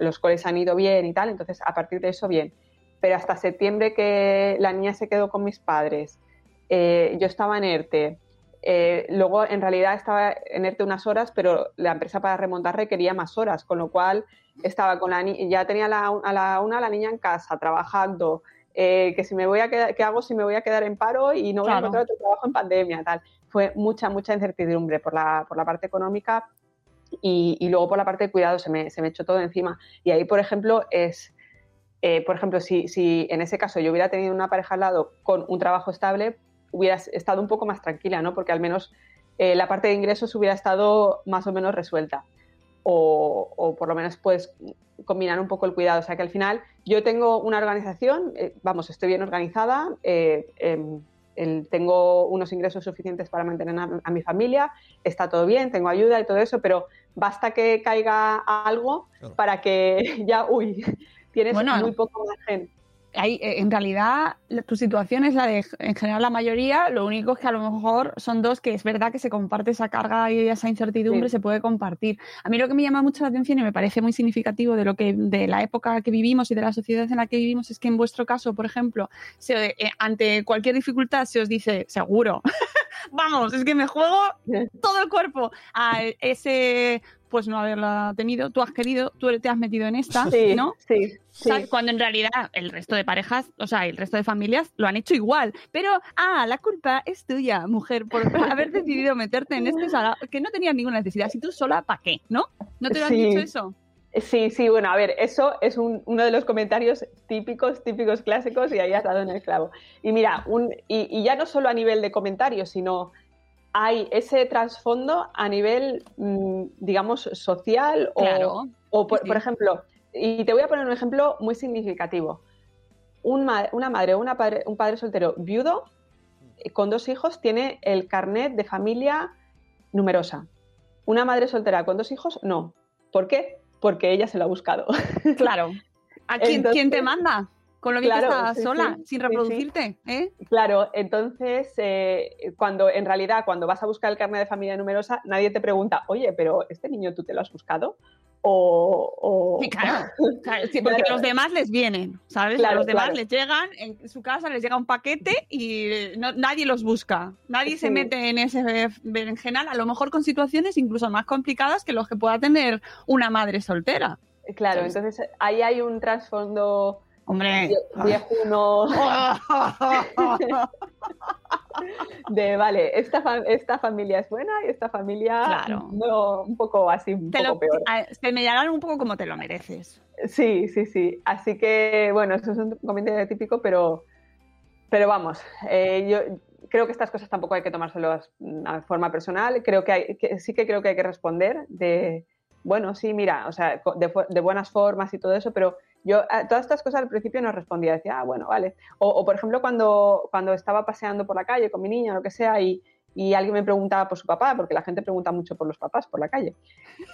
los coles han ido bien y tal, entonces a partir de eso bien. Pero hasta septiembre que la niña se quedó con mis padres, eh, yo estaba en ERTE, eh, luego, en realidad, estaba en ERTE unas horas, pero la empresa para remontar requería más horas, con lo cual estaba con la ya tenía a la una la niña en casa, trabajando, eh, que si me voy a quedar, ¿qué hago si me voy a quedar en paro y no voy a encontrar otro trabajo en pandemia? Tal. Fue mucha, mucha incertidumbre por la, por la parte económica y, luego por la parte de cuidado se me, se me echó todo encima. Y ahí, por ejemplo, es... Eh, por ejemplo, si, si en ese caso yo hubiera tenido una pareja al lado con un trabajo estable, hubiera estado un poco más tranquila, ¿no? Porque al menos eh, la parte de ingresos hubiera estado más o menos resuelta. O, por lo menos puedes combinar un poco el cuidado. O sea que al final yo tengo una organización, eh, vamos, estoy bien organizada, eh, em, tengo unos ingresos suficientes para mantener a, mi familia, está todo bien, tengo ayuda y todo eso, pero basta que caiga algo para que ya, uy, tienes muy poco margen eh, en realidad tu situación es la de en general la mayoría, lo único es que a lo mejor son dos que es verdad que se comparte esa carga y esa incertidumbre se puede compartir. A mí lo que me llama mucho la atención y me parece muy significativo de lo que de la época que vivimos y de la sociedad en la que vivimos es que en vuestro caso, por ejemplo, se, eh, ante cualquier dificultad se os dice seguro. Vamos, es que me juego todo el cuerpo a ese pues no haberla tenido, tú has querido, tú te has metido en esta, ¿no? Sí, sí. Cuando en realidad el resto de parejas, o sea, el resto de familias lo han hecho igual. Pero, ah, la culpa es tuya, mujer, por haber decidido meterte en este salado, que no tenías ninguna necesidad. Si tú sola, ¿para qué? ¿No? ¿No te lo han dicho eso? Sí, sí, bueno, a ver, eso es uno de los comentarios típicos, típicos clásicos y ahí has dado en el clavo. Y mira, un, y, y ya no solo a nivel de comentarios, sino hay ese trasfondo a nivel, mm, digamos, social o, por, ejemplo, y te voy a poner un ejemplo muy significativo. una madre o una padre, un padre soltero viudo eh, con dos hijos tiene el carnet de familia numerosa. Una madre soltera con dos hijos, no. ¿Por qué? Porque ella se lo ha buscado. Claro. ¿A quién, te manda? Con lo Claro, que estás sí, sola, sí, sin sí, reproducirte, ¿eh? Claro, entonces, eh, cuando en realidad, cuando vas a buscar el carnet de familia numerosa, nadie te pregunta, oye, pero ¿este niño tú te lo has buscado? O, o- Sí, claro. Claro, sí, porque Claro. los demás les vienen, ¿sabes? a los demás les llegan, en su casa les llega un paquete y no- nadie los busca. Nadie se mete en ese berenjenal, a lo mejor con situaciones incluso más complicadas que los que pueda tener una madre soltera. Claro, ¿sabes? entonces ahí hay un trasfondo Hombre. vie- viejuno de, vale, esta, fa- esta familia es buena y esta familia Claro. no, un poco así, un Te poco lo, peor. te me llegarán un poco como te lo mereces. Sí, sí, sí. Así que, bueno, eso es un comentario típico, pero, pero vamos, eh, yo creo que estas cosas tampoco hay que tomárselas de forma personal. Creo que, hay, que sí que creo que hay que responder de, bueno, sí, mira, o sea, de, de buenas formas y todo eso, pero yo a todas estas cosas al principio no respondía, decía, ah, bueno, vale. O, o, por ejemplo, cuando, cuando estaba paseando por la calle con mi niña, lo que sea, y, y alguien me preguntaba por su papá, porque la gente pregunta mucho por los papás por la calle,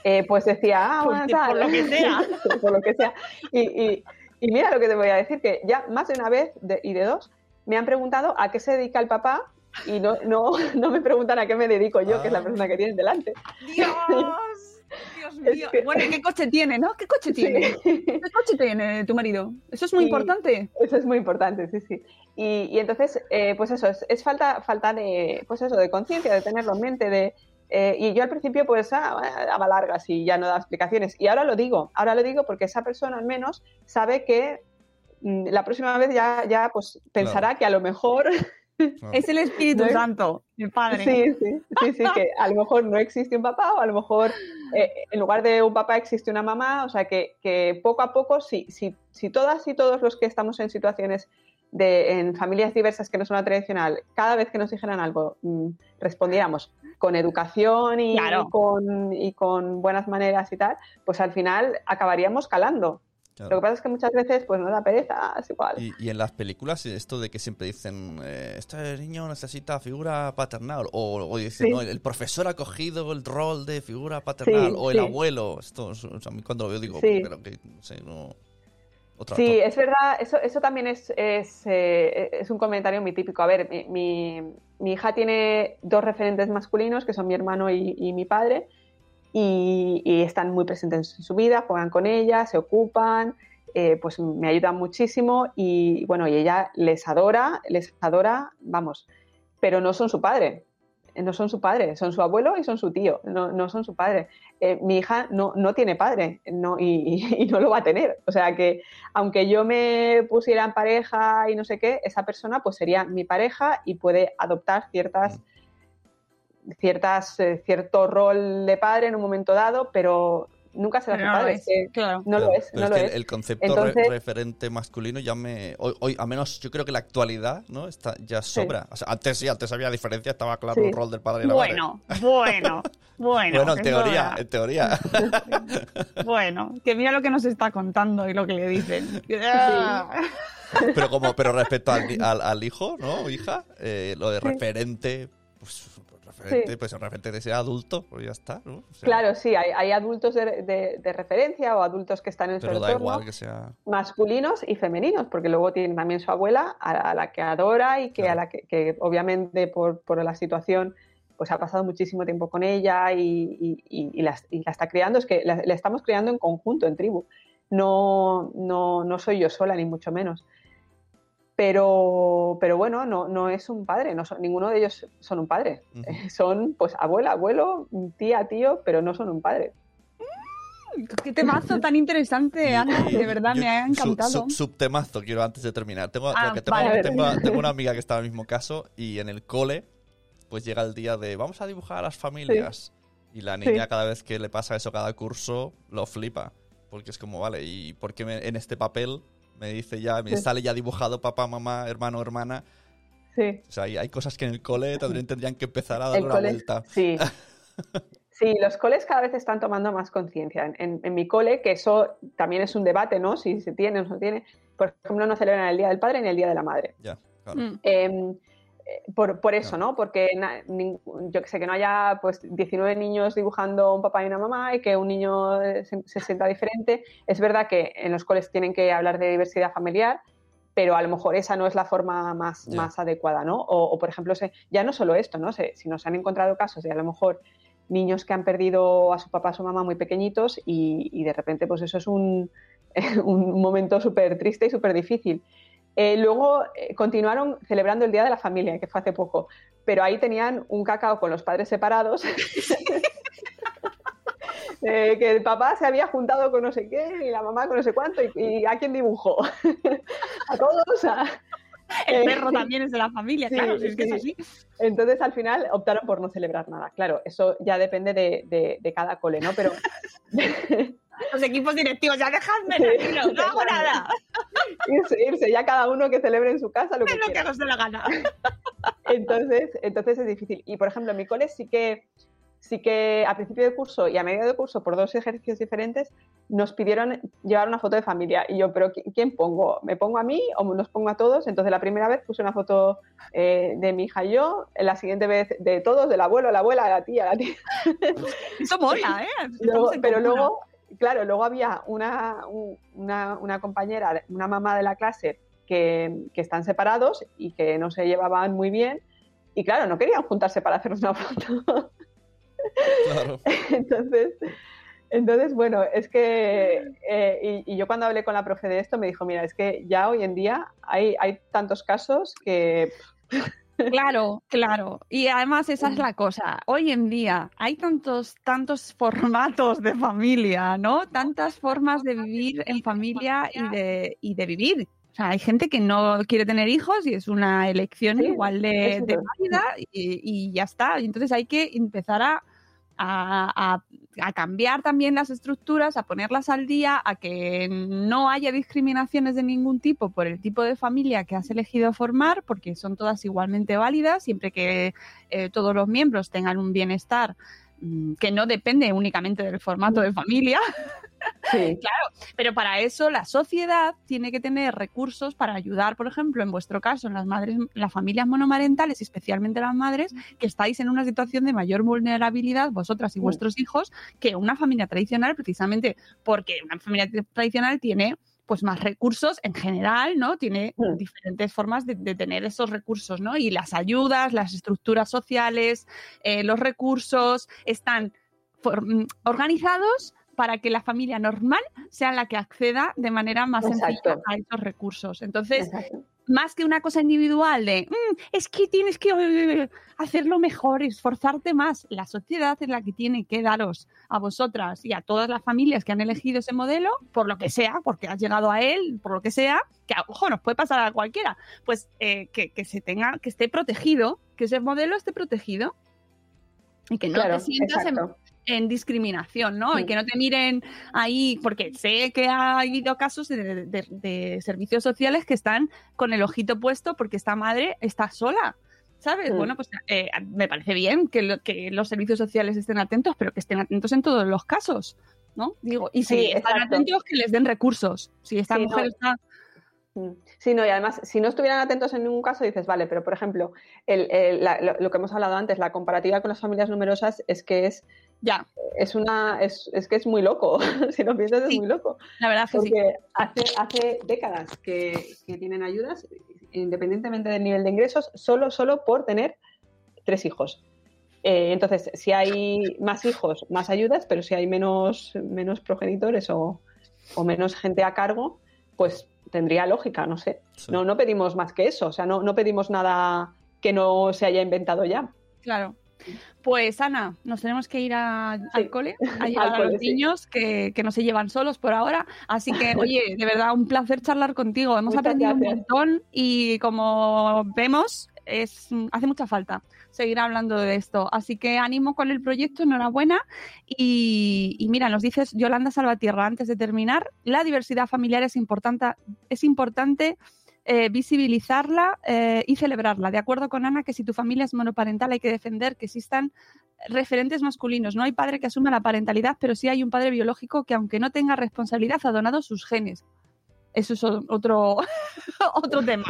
eh, pues decía, ah, bueno, por lo que sea. por lo que sea. Y, y- y mira lo que te voy a decir, que ya más de una vez de- y de dos me han preguntado a qué se dedica el papá y no, no, no me preguntan a qué me dedico yo, que es la Ah. persona que tienen delante. ¡Dios! Dios Es mío. que- Bueno, ¿y qué coche tiene, no? ¿Qué coche tiene? Sí. ¿Qué coche tiene tu marido? Eso es muy importante. Eso es muy importante, sí, sí. Y, y entonces, eh, pues eso, es, es falta, falta de, pues eso, de conciencia, de tenerlo en mente, de... eh, y yo al principio, pues, ah, daba largas y ya no daba explicaciones. Y ahora lo digo, ahora lo digo porque esa persona al menos sabe que mm, la próxima vez ya, ya pues, pensará que a lo mejor Es el Espíritu No es- Santo, el Padre. Sí, sí, sí, sí, que a lo mejor no existe un papá o a lo mejor eh, en lugar de un papá existe una mamá, o sea que, que poco a poco, si, si, si todas y todos los que estamos en situaciones de, en familias diversas que no son la tradicional, cada vez que nos dijeran algo, mm, respondiéramos con educación y, Claro. y con, y con buenas maneras y tal, pues al final acabaríamos calando. Claro. Lo que pasa es que muchas veces pues nos da pereza, es igual. Y, y en las películas, esto de que siempre dicen, eh, este niño necesita figura paternal, o, o dicen, Sí. no, el profesor ha cogido el rol de figura paternal, Sí, o el sí. abuelo. Esto, es- o sea, a mí cuando lo veo digo, Sí. pero que, no sé, no... Otra, Sí, otra- es verdad, eso, eso también es, es, eh, es un comentario muy típico. A ver, mi, mi- mi hija tiene dos referentes masculinos, que son mi hermano y, y mi padre, y, están muy presentes en su vida, juegan con ella, se ocupan, eh, pues me ayudan muchísimo y bueno, y ella les adora, les adora, vamos, pero no son su padre. eh, No son su padre, son su abuelo y son su tío, no, no son su padre. Eh, mi hija no, no tiene padre no, y no lo va a tener. O sea que aunque yo me pusiera en pareja y no sé qué, esa persona pues sería mi pareja y puede adoptar ciertas, ciertas eh, cierto rol de padre en un momento dado, pero nunca será su no lo padre. es, es que claro. no lo es, no es lo que es. el concepto re- Entonces- referente masculino ya me... Hoy, hoy, a menos yo creo que la actualidad, ¿no? Está, ya sobra. O sea, antes sí, antes había diferencia, estaba claro Sí. el rol del padre y la madre. Bueno, bueno, bueno. Bueno, en teoría, verdad. en teoría. Bueno, que mira lo que nos está contando y lo que le dicen. Pero como, pero respecto al, al, al hijo, ¿no? O hija, eh, lo de referente, pues, referente, Sí. pues el referente de ser adulto, pues ya está, ¿no? O sea, Claro, sí, hay, hay adultos de, de- de referencia o adultos que están en su Pero da entorno, igual que sea. masculinos y femeninos, porque luego tiene también su abuela, a la, a la que adora y que Claro. a la que, que obviamente por, por la situación pues ha pasado muchísimo tiempo con ella y, y- y- y la, y la está criando, es que la, la estamos criando en conjunto, en tribu. No, no, no soy yo sola, ni mucho menos. Pero, pero bueno, no, no es un padre, no son- ninguno de ellos son un padre. Son pues abuela, abuelo, tía, tío, pero no son un padre. Qué temazo tan interesante, Ana. De verdad, yo- me ha sub- encantado. sub- subtemazo, quiero antes de terminar. Tengo, Ah, tengo, vale. tengo- tengo una amiga que está en el mismo caso y en el cole, pues llega el día de vamos a dibujar a las familias. Y la niña, Sí. cada vez que le pasa eso cada curso, lo flipa. Porque es como, vale, ¿y por qué me- en este papel me dice ya, me Sí. sale ya dibujado papá, mamá, hermano, hermana? Sí. O sea, hay, hay cosas que en el cole tendrían, tendrían que empezar a dar El una cole, vuelta. Sí. Sí, los coles cada vez están tomando más conciencia. En, en- en mi cole, que eso también es un debate, ¿no? Si se tiene o no se tiene. Por ejemplo, no celebran el Día del Padre ni el Día de la Madre. Ya, claro. Mm. Eh, por, por eso. ¿no? Porque na- yo que sé, que no haya pues 19 niños dibujando un papá y una mamá y que un niño eh, se, se sienta diferente. Es verdad que en los coles tienen que hablar de diversidad familiar, pero a lo mejor esa no es la forma más, más adecuada, ¿no? O, o, por ejemplo, se- ya no solo esto, ¿no? Se- si nos han encontrado casos de a lo mejor niños que han perdido a su papá o su mamá muy pequeñitos y, y de repente pues eso es un, un momento súper triste y súper difícil. Eh, luego eh, continuaron celebrando el Día de la Familia, que fue hace poco, pero ahí tenían un cacao con los padres separados. Eh, que el papá se había juntado con no sé qué y la mamá con no sé cuánto y, y a quién dibujó. a todos. a- El perro también es de la familia, sí, claro, si es que es sí. así. Entonces al final optaron por no celebrar nada. Claro, eso ya depende de, de- de cada cole, ¿no? Pero Los equipos directivos, ya dejadme tranquilo, no hago nada, irse, irse ya cada uno que celebre en su casa lo que es lo que os dé la gana. Entonces, entonces es difícil. Y por ejemplo, en mi cole sí que, sí que a principio de curso y a medio de curso, por dos ejercicios diferentes, nos pidieron llevar una foto de familia. Y yo, ¿pero qui- quién pongo? ¿Me pongo a mí o nos pongo a todos? Entonces la primera vez puse una foto eh, de mi hija y yo, la siguiente vez de todos, del abuelo, la abuela, la tía, la tía. Eso mola, ¿eh? Luego- pero luego, claro, luego había una, un- una, una compañera, una mamá de la clase que, que están separados y que no se llevaban muy bien. Y claro, no querían juntarse para hacernos una foto. Claro. entonces, entonces, bueno, es que. eh, y, y yo cuando hablé con la profe de esto me dijo: Mira, es que ya hoy en día hay, hay tantos casos que. Claro, claro. Y además esa es la cosa. Hoy en día hay tantos, tantos formatos de familia, ¿no? Tantas formas de vivir en familia y de, y de vivir. O sea, hay gente que no quiere tener hijos y es una elección Sí, igual de, válida y, y ya está. Y entonces hay que empezar a, a- a- a cambiar también las estructuras, a ponerlas al día, a que no haya discriminaciones de ningún tipo por el tipo de familia que has elegido formar, porque son todas igualmente válidas, siempre que eh, todos los miembros tengan un bienestar que no depende únicamente del formato de familia, Sí, pero para eso la sociedad tiene que tener recursos para ayudar, por ejemplo, en vuestro caso, en las madres, las familias monomarentales, especialmente las madres, que estáis en una situación de mayor vulnerabilidad, vosotras y Mm. vuestros hijos, que una familia tradicional, precisamente porque una familia tradicional tiene pues más recursos en general, ¿no? Tiene Mm. diferentes formas de, de tener esos recursos, ¿no? Y las ayudas, las estructuras sociales, eh, los recursos están mm, organizados para que la familia normal sea la que acceda de manera más sencilla a esos recursos. Entonces, exacto. Más que una cosa individual de "Mm, es que tienes que eh, hacerlo mejor, esforzarte más, la sociedad es la que tiene que daros a vosotras y a todas las familias que han elegido ese modelo, por lo que sea, porque has llegado a él, por lo que sea, que ojo, nos puede pasar a cualquiera, pues eh, que, que se tenga, que esté protegido, que ese modelo esté protegido. Y que no Claro, te sientas en. En discriminación, ¿no? Y que no te miren ahí, porque sé que ha habido casos de, de- de servicios sociales que están con el ojito puesto porque esta madre está sola. ¿Sabes? Mm. Bueno, pues eh, me parece bien que, lo- que los servicios sociales estén atentos, pero que estén atentos en todos los casos, ¿no? Digo, y si Sí, están exacto. atentos, que les den recursos. Si esta mujer no. está. Mm. Sí, no, y además, si no estuvieran atentos en ningún caso, dices, vale, pero por ejemplo, el- el- la- lo, lo que hemos hablado antes, la comparativa con las familias numerosas es que es, Ya, es una, es, es que es muy loco, si lo piensas es muy loco, la verdad es que sí. porque hace, hace décadas que, que tienen ayudas, independientemente del nivel de ingresos, solo, solo por tener tres hijos. Eh, entonces, si hay más hijos, más ayudas, pero si hay menos, menos progenitores o, o menos gente a cargo, pues tendría lógica, no sé. Sí. No, no pedimos más que eso, o sea, no, no pedimos nada que no se haya inventado ya. Claro. Pues Ana, nos tenemos que ir a- al cole a llevar a los sí. niños que, que no se llevan solos por ahora. Así que, oye, de verdad, un placer charlar contigo. Hemos Muchas aprendido un montón y como vemos, es, hace mucha falta seguir hablando de esto. Así que ánimo con el proyecto, enhorabuena. Y, mira, nos dices Yolanda Salvatierra, antes de terminar, la diversidad familiar es importante, es importante eh, visibilizarla eh, y celebrarla. De acuerdo con Ana, que si tu familia es monoparental hay que defender que existan referentes masculinos. No hay padre que asuma la parentalidad, pero sí hay un padre biológico que, aunque no tenga responsabilidad, ha donado sus genes. Eso es otro, otro tema.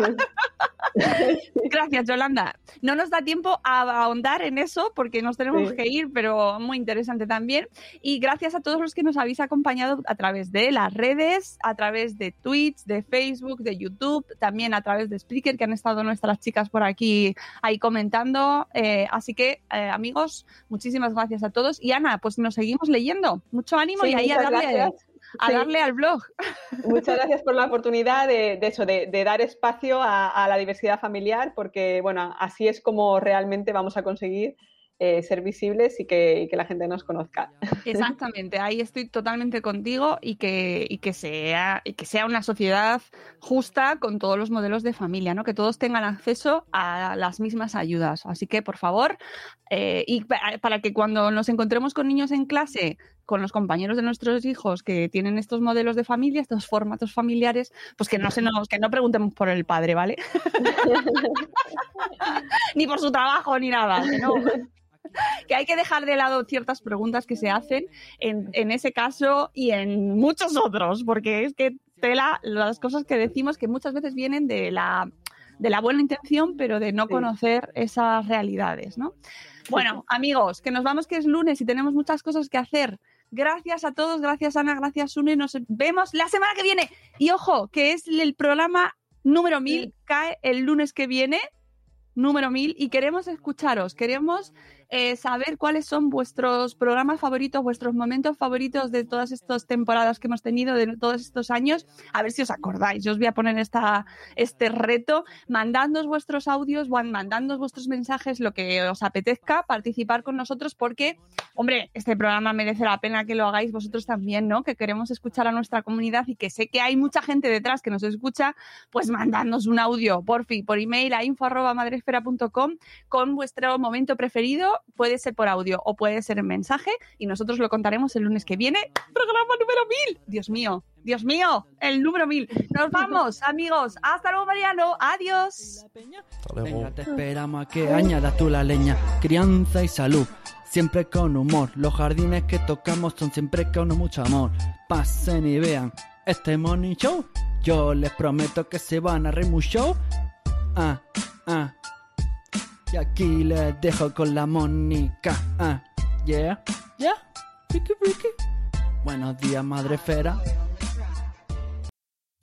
Gracias, Yolanda. No nos da tiempo a ahondar en eso porque nos tenemos que ir, pero muy interesante también. Y gracias a todos los que nos habéis acompañado a través de las redes, a través de tweets, de Facebook, de YouTube, también a través de Spreaker, que han estado nuestras chicas por aquí ahí comentando. Eh, así que, eh, amigos, muchísimas gracias a todos. Y Ana, pues nos seguimos leyendo. Mucho ánimo y ahí a darle, a darle al blog. Muchas gracias por la oportunidad de, eso, de, dar espacio a, la diversidad familiar, porque bueno, así es como realmente vamos a conseguir eh, ser visibles y que, la gente nos conozca. Exactamente, ahí estoy totalmente contigo y que, que sea, y que sea una sociedad justa con todos los modelos de familia, ¿no? que todos tengan acceso a las mismas ayudas. Así que, por favor, eh, y para que cuando nos encontremos con niños en clase con los compañeros de nuestros hijos que tienen estos modelos de familia, estos formatos familiares, pues que no se nos, que no preguntemos por el padre, ¿vale? ni por su trabajo ni nada, que hay que dejar de lado ciertas preguntas que se hacen en, en, ese caso y en muchos otros, porque es que tela las cosas que decimos que muchas veces vienen de la, de la buena intención, pero de no conocer esas realidades, ¿no? Bueno, amigos, que nos vamos que es lunes y tenemos muchas cosas que hacer. Gracias a todos, gracias Ana, gracias Une. Nos vemos la semana que viene. Y ojo, que es el programa número 1000, cae el lunes que viene, número 1000, y queremos escucharos, queremos eh, saber cuáles son vuestros programas favoritos, vuestros momentos favoritos de todas estas temporadas que hemos tenido, de todos estos años. A ver si os acordáis. Yo os voy a poner esta, este reto. Mandadnos vuestros audios, mandadnos vuestros mensajes, lo que os apetezca, participar con nosotros, porque, hombre, este programa merece la pena que lo hagáis vosotros también, ¿no? Que queremos escuchar a nuestra comunidad y que sé que hay mucha gente detrás que nos escucha, pues mandadnos un audio, por fin, por email a info.madresfera.com con vuestro momento preferido puede ser por audio o puede ser en mensaje y nosotros lo contaremos el lunes que viene. Programa número 1000. Dios mío, Dios mío, el número 1000. Nos vamos, amigos. Hasta luego, Mariano. Adiós. Venga, te esperamos a que añadas tú la leña. Crianza y salud. Siempre con humor. Los jardines que tocamos son siempre con mucho amor. Pasen y vean este morning show. Yo les prometo que se van a reír mucho. Ah, ah. Y aquí les dejo con la Mónica. Ah, yeah, yeah, Ricky, Ricky. Buenos días, Madre Fera.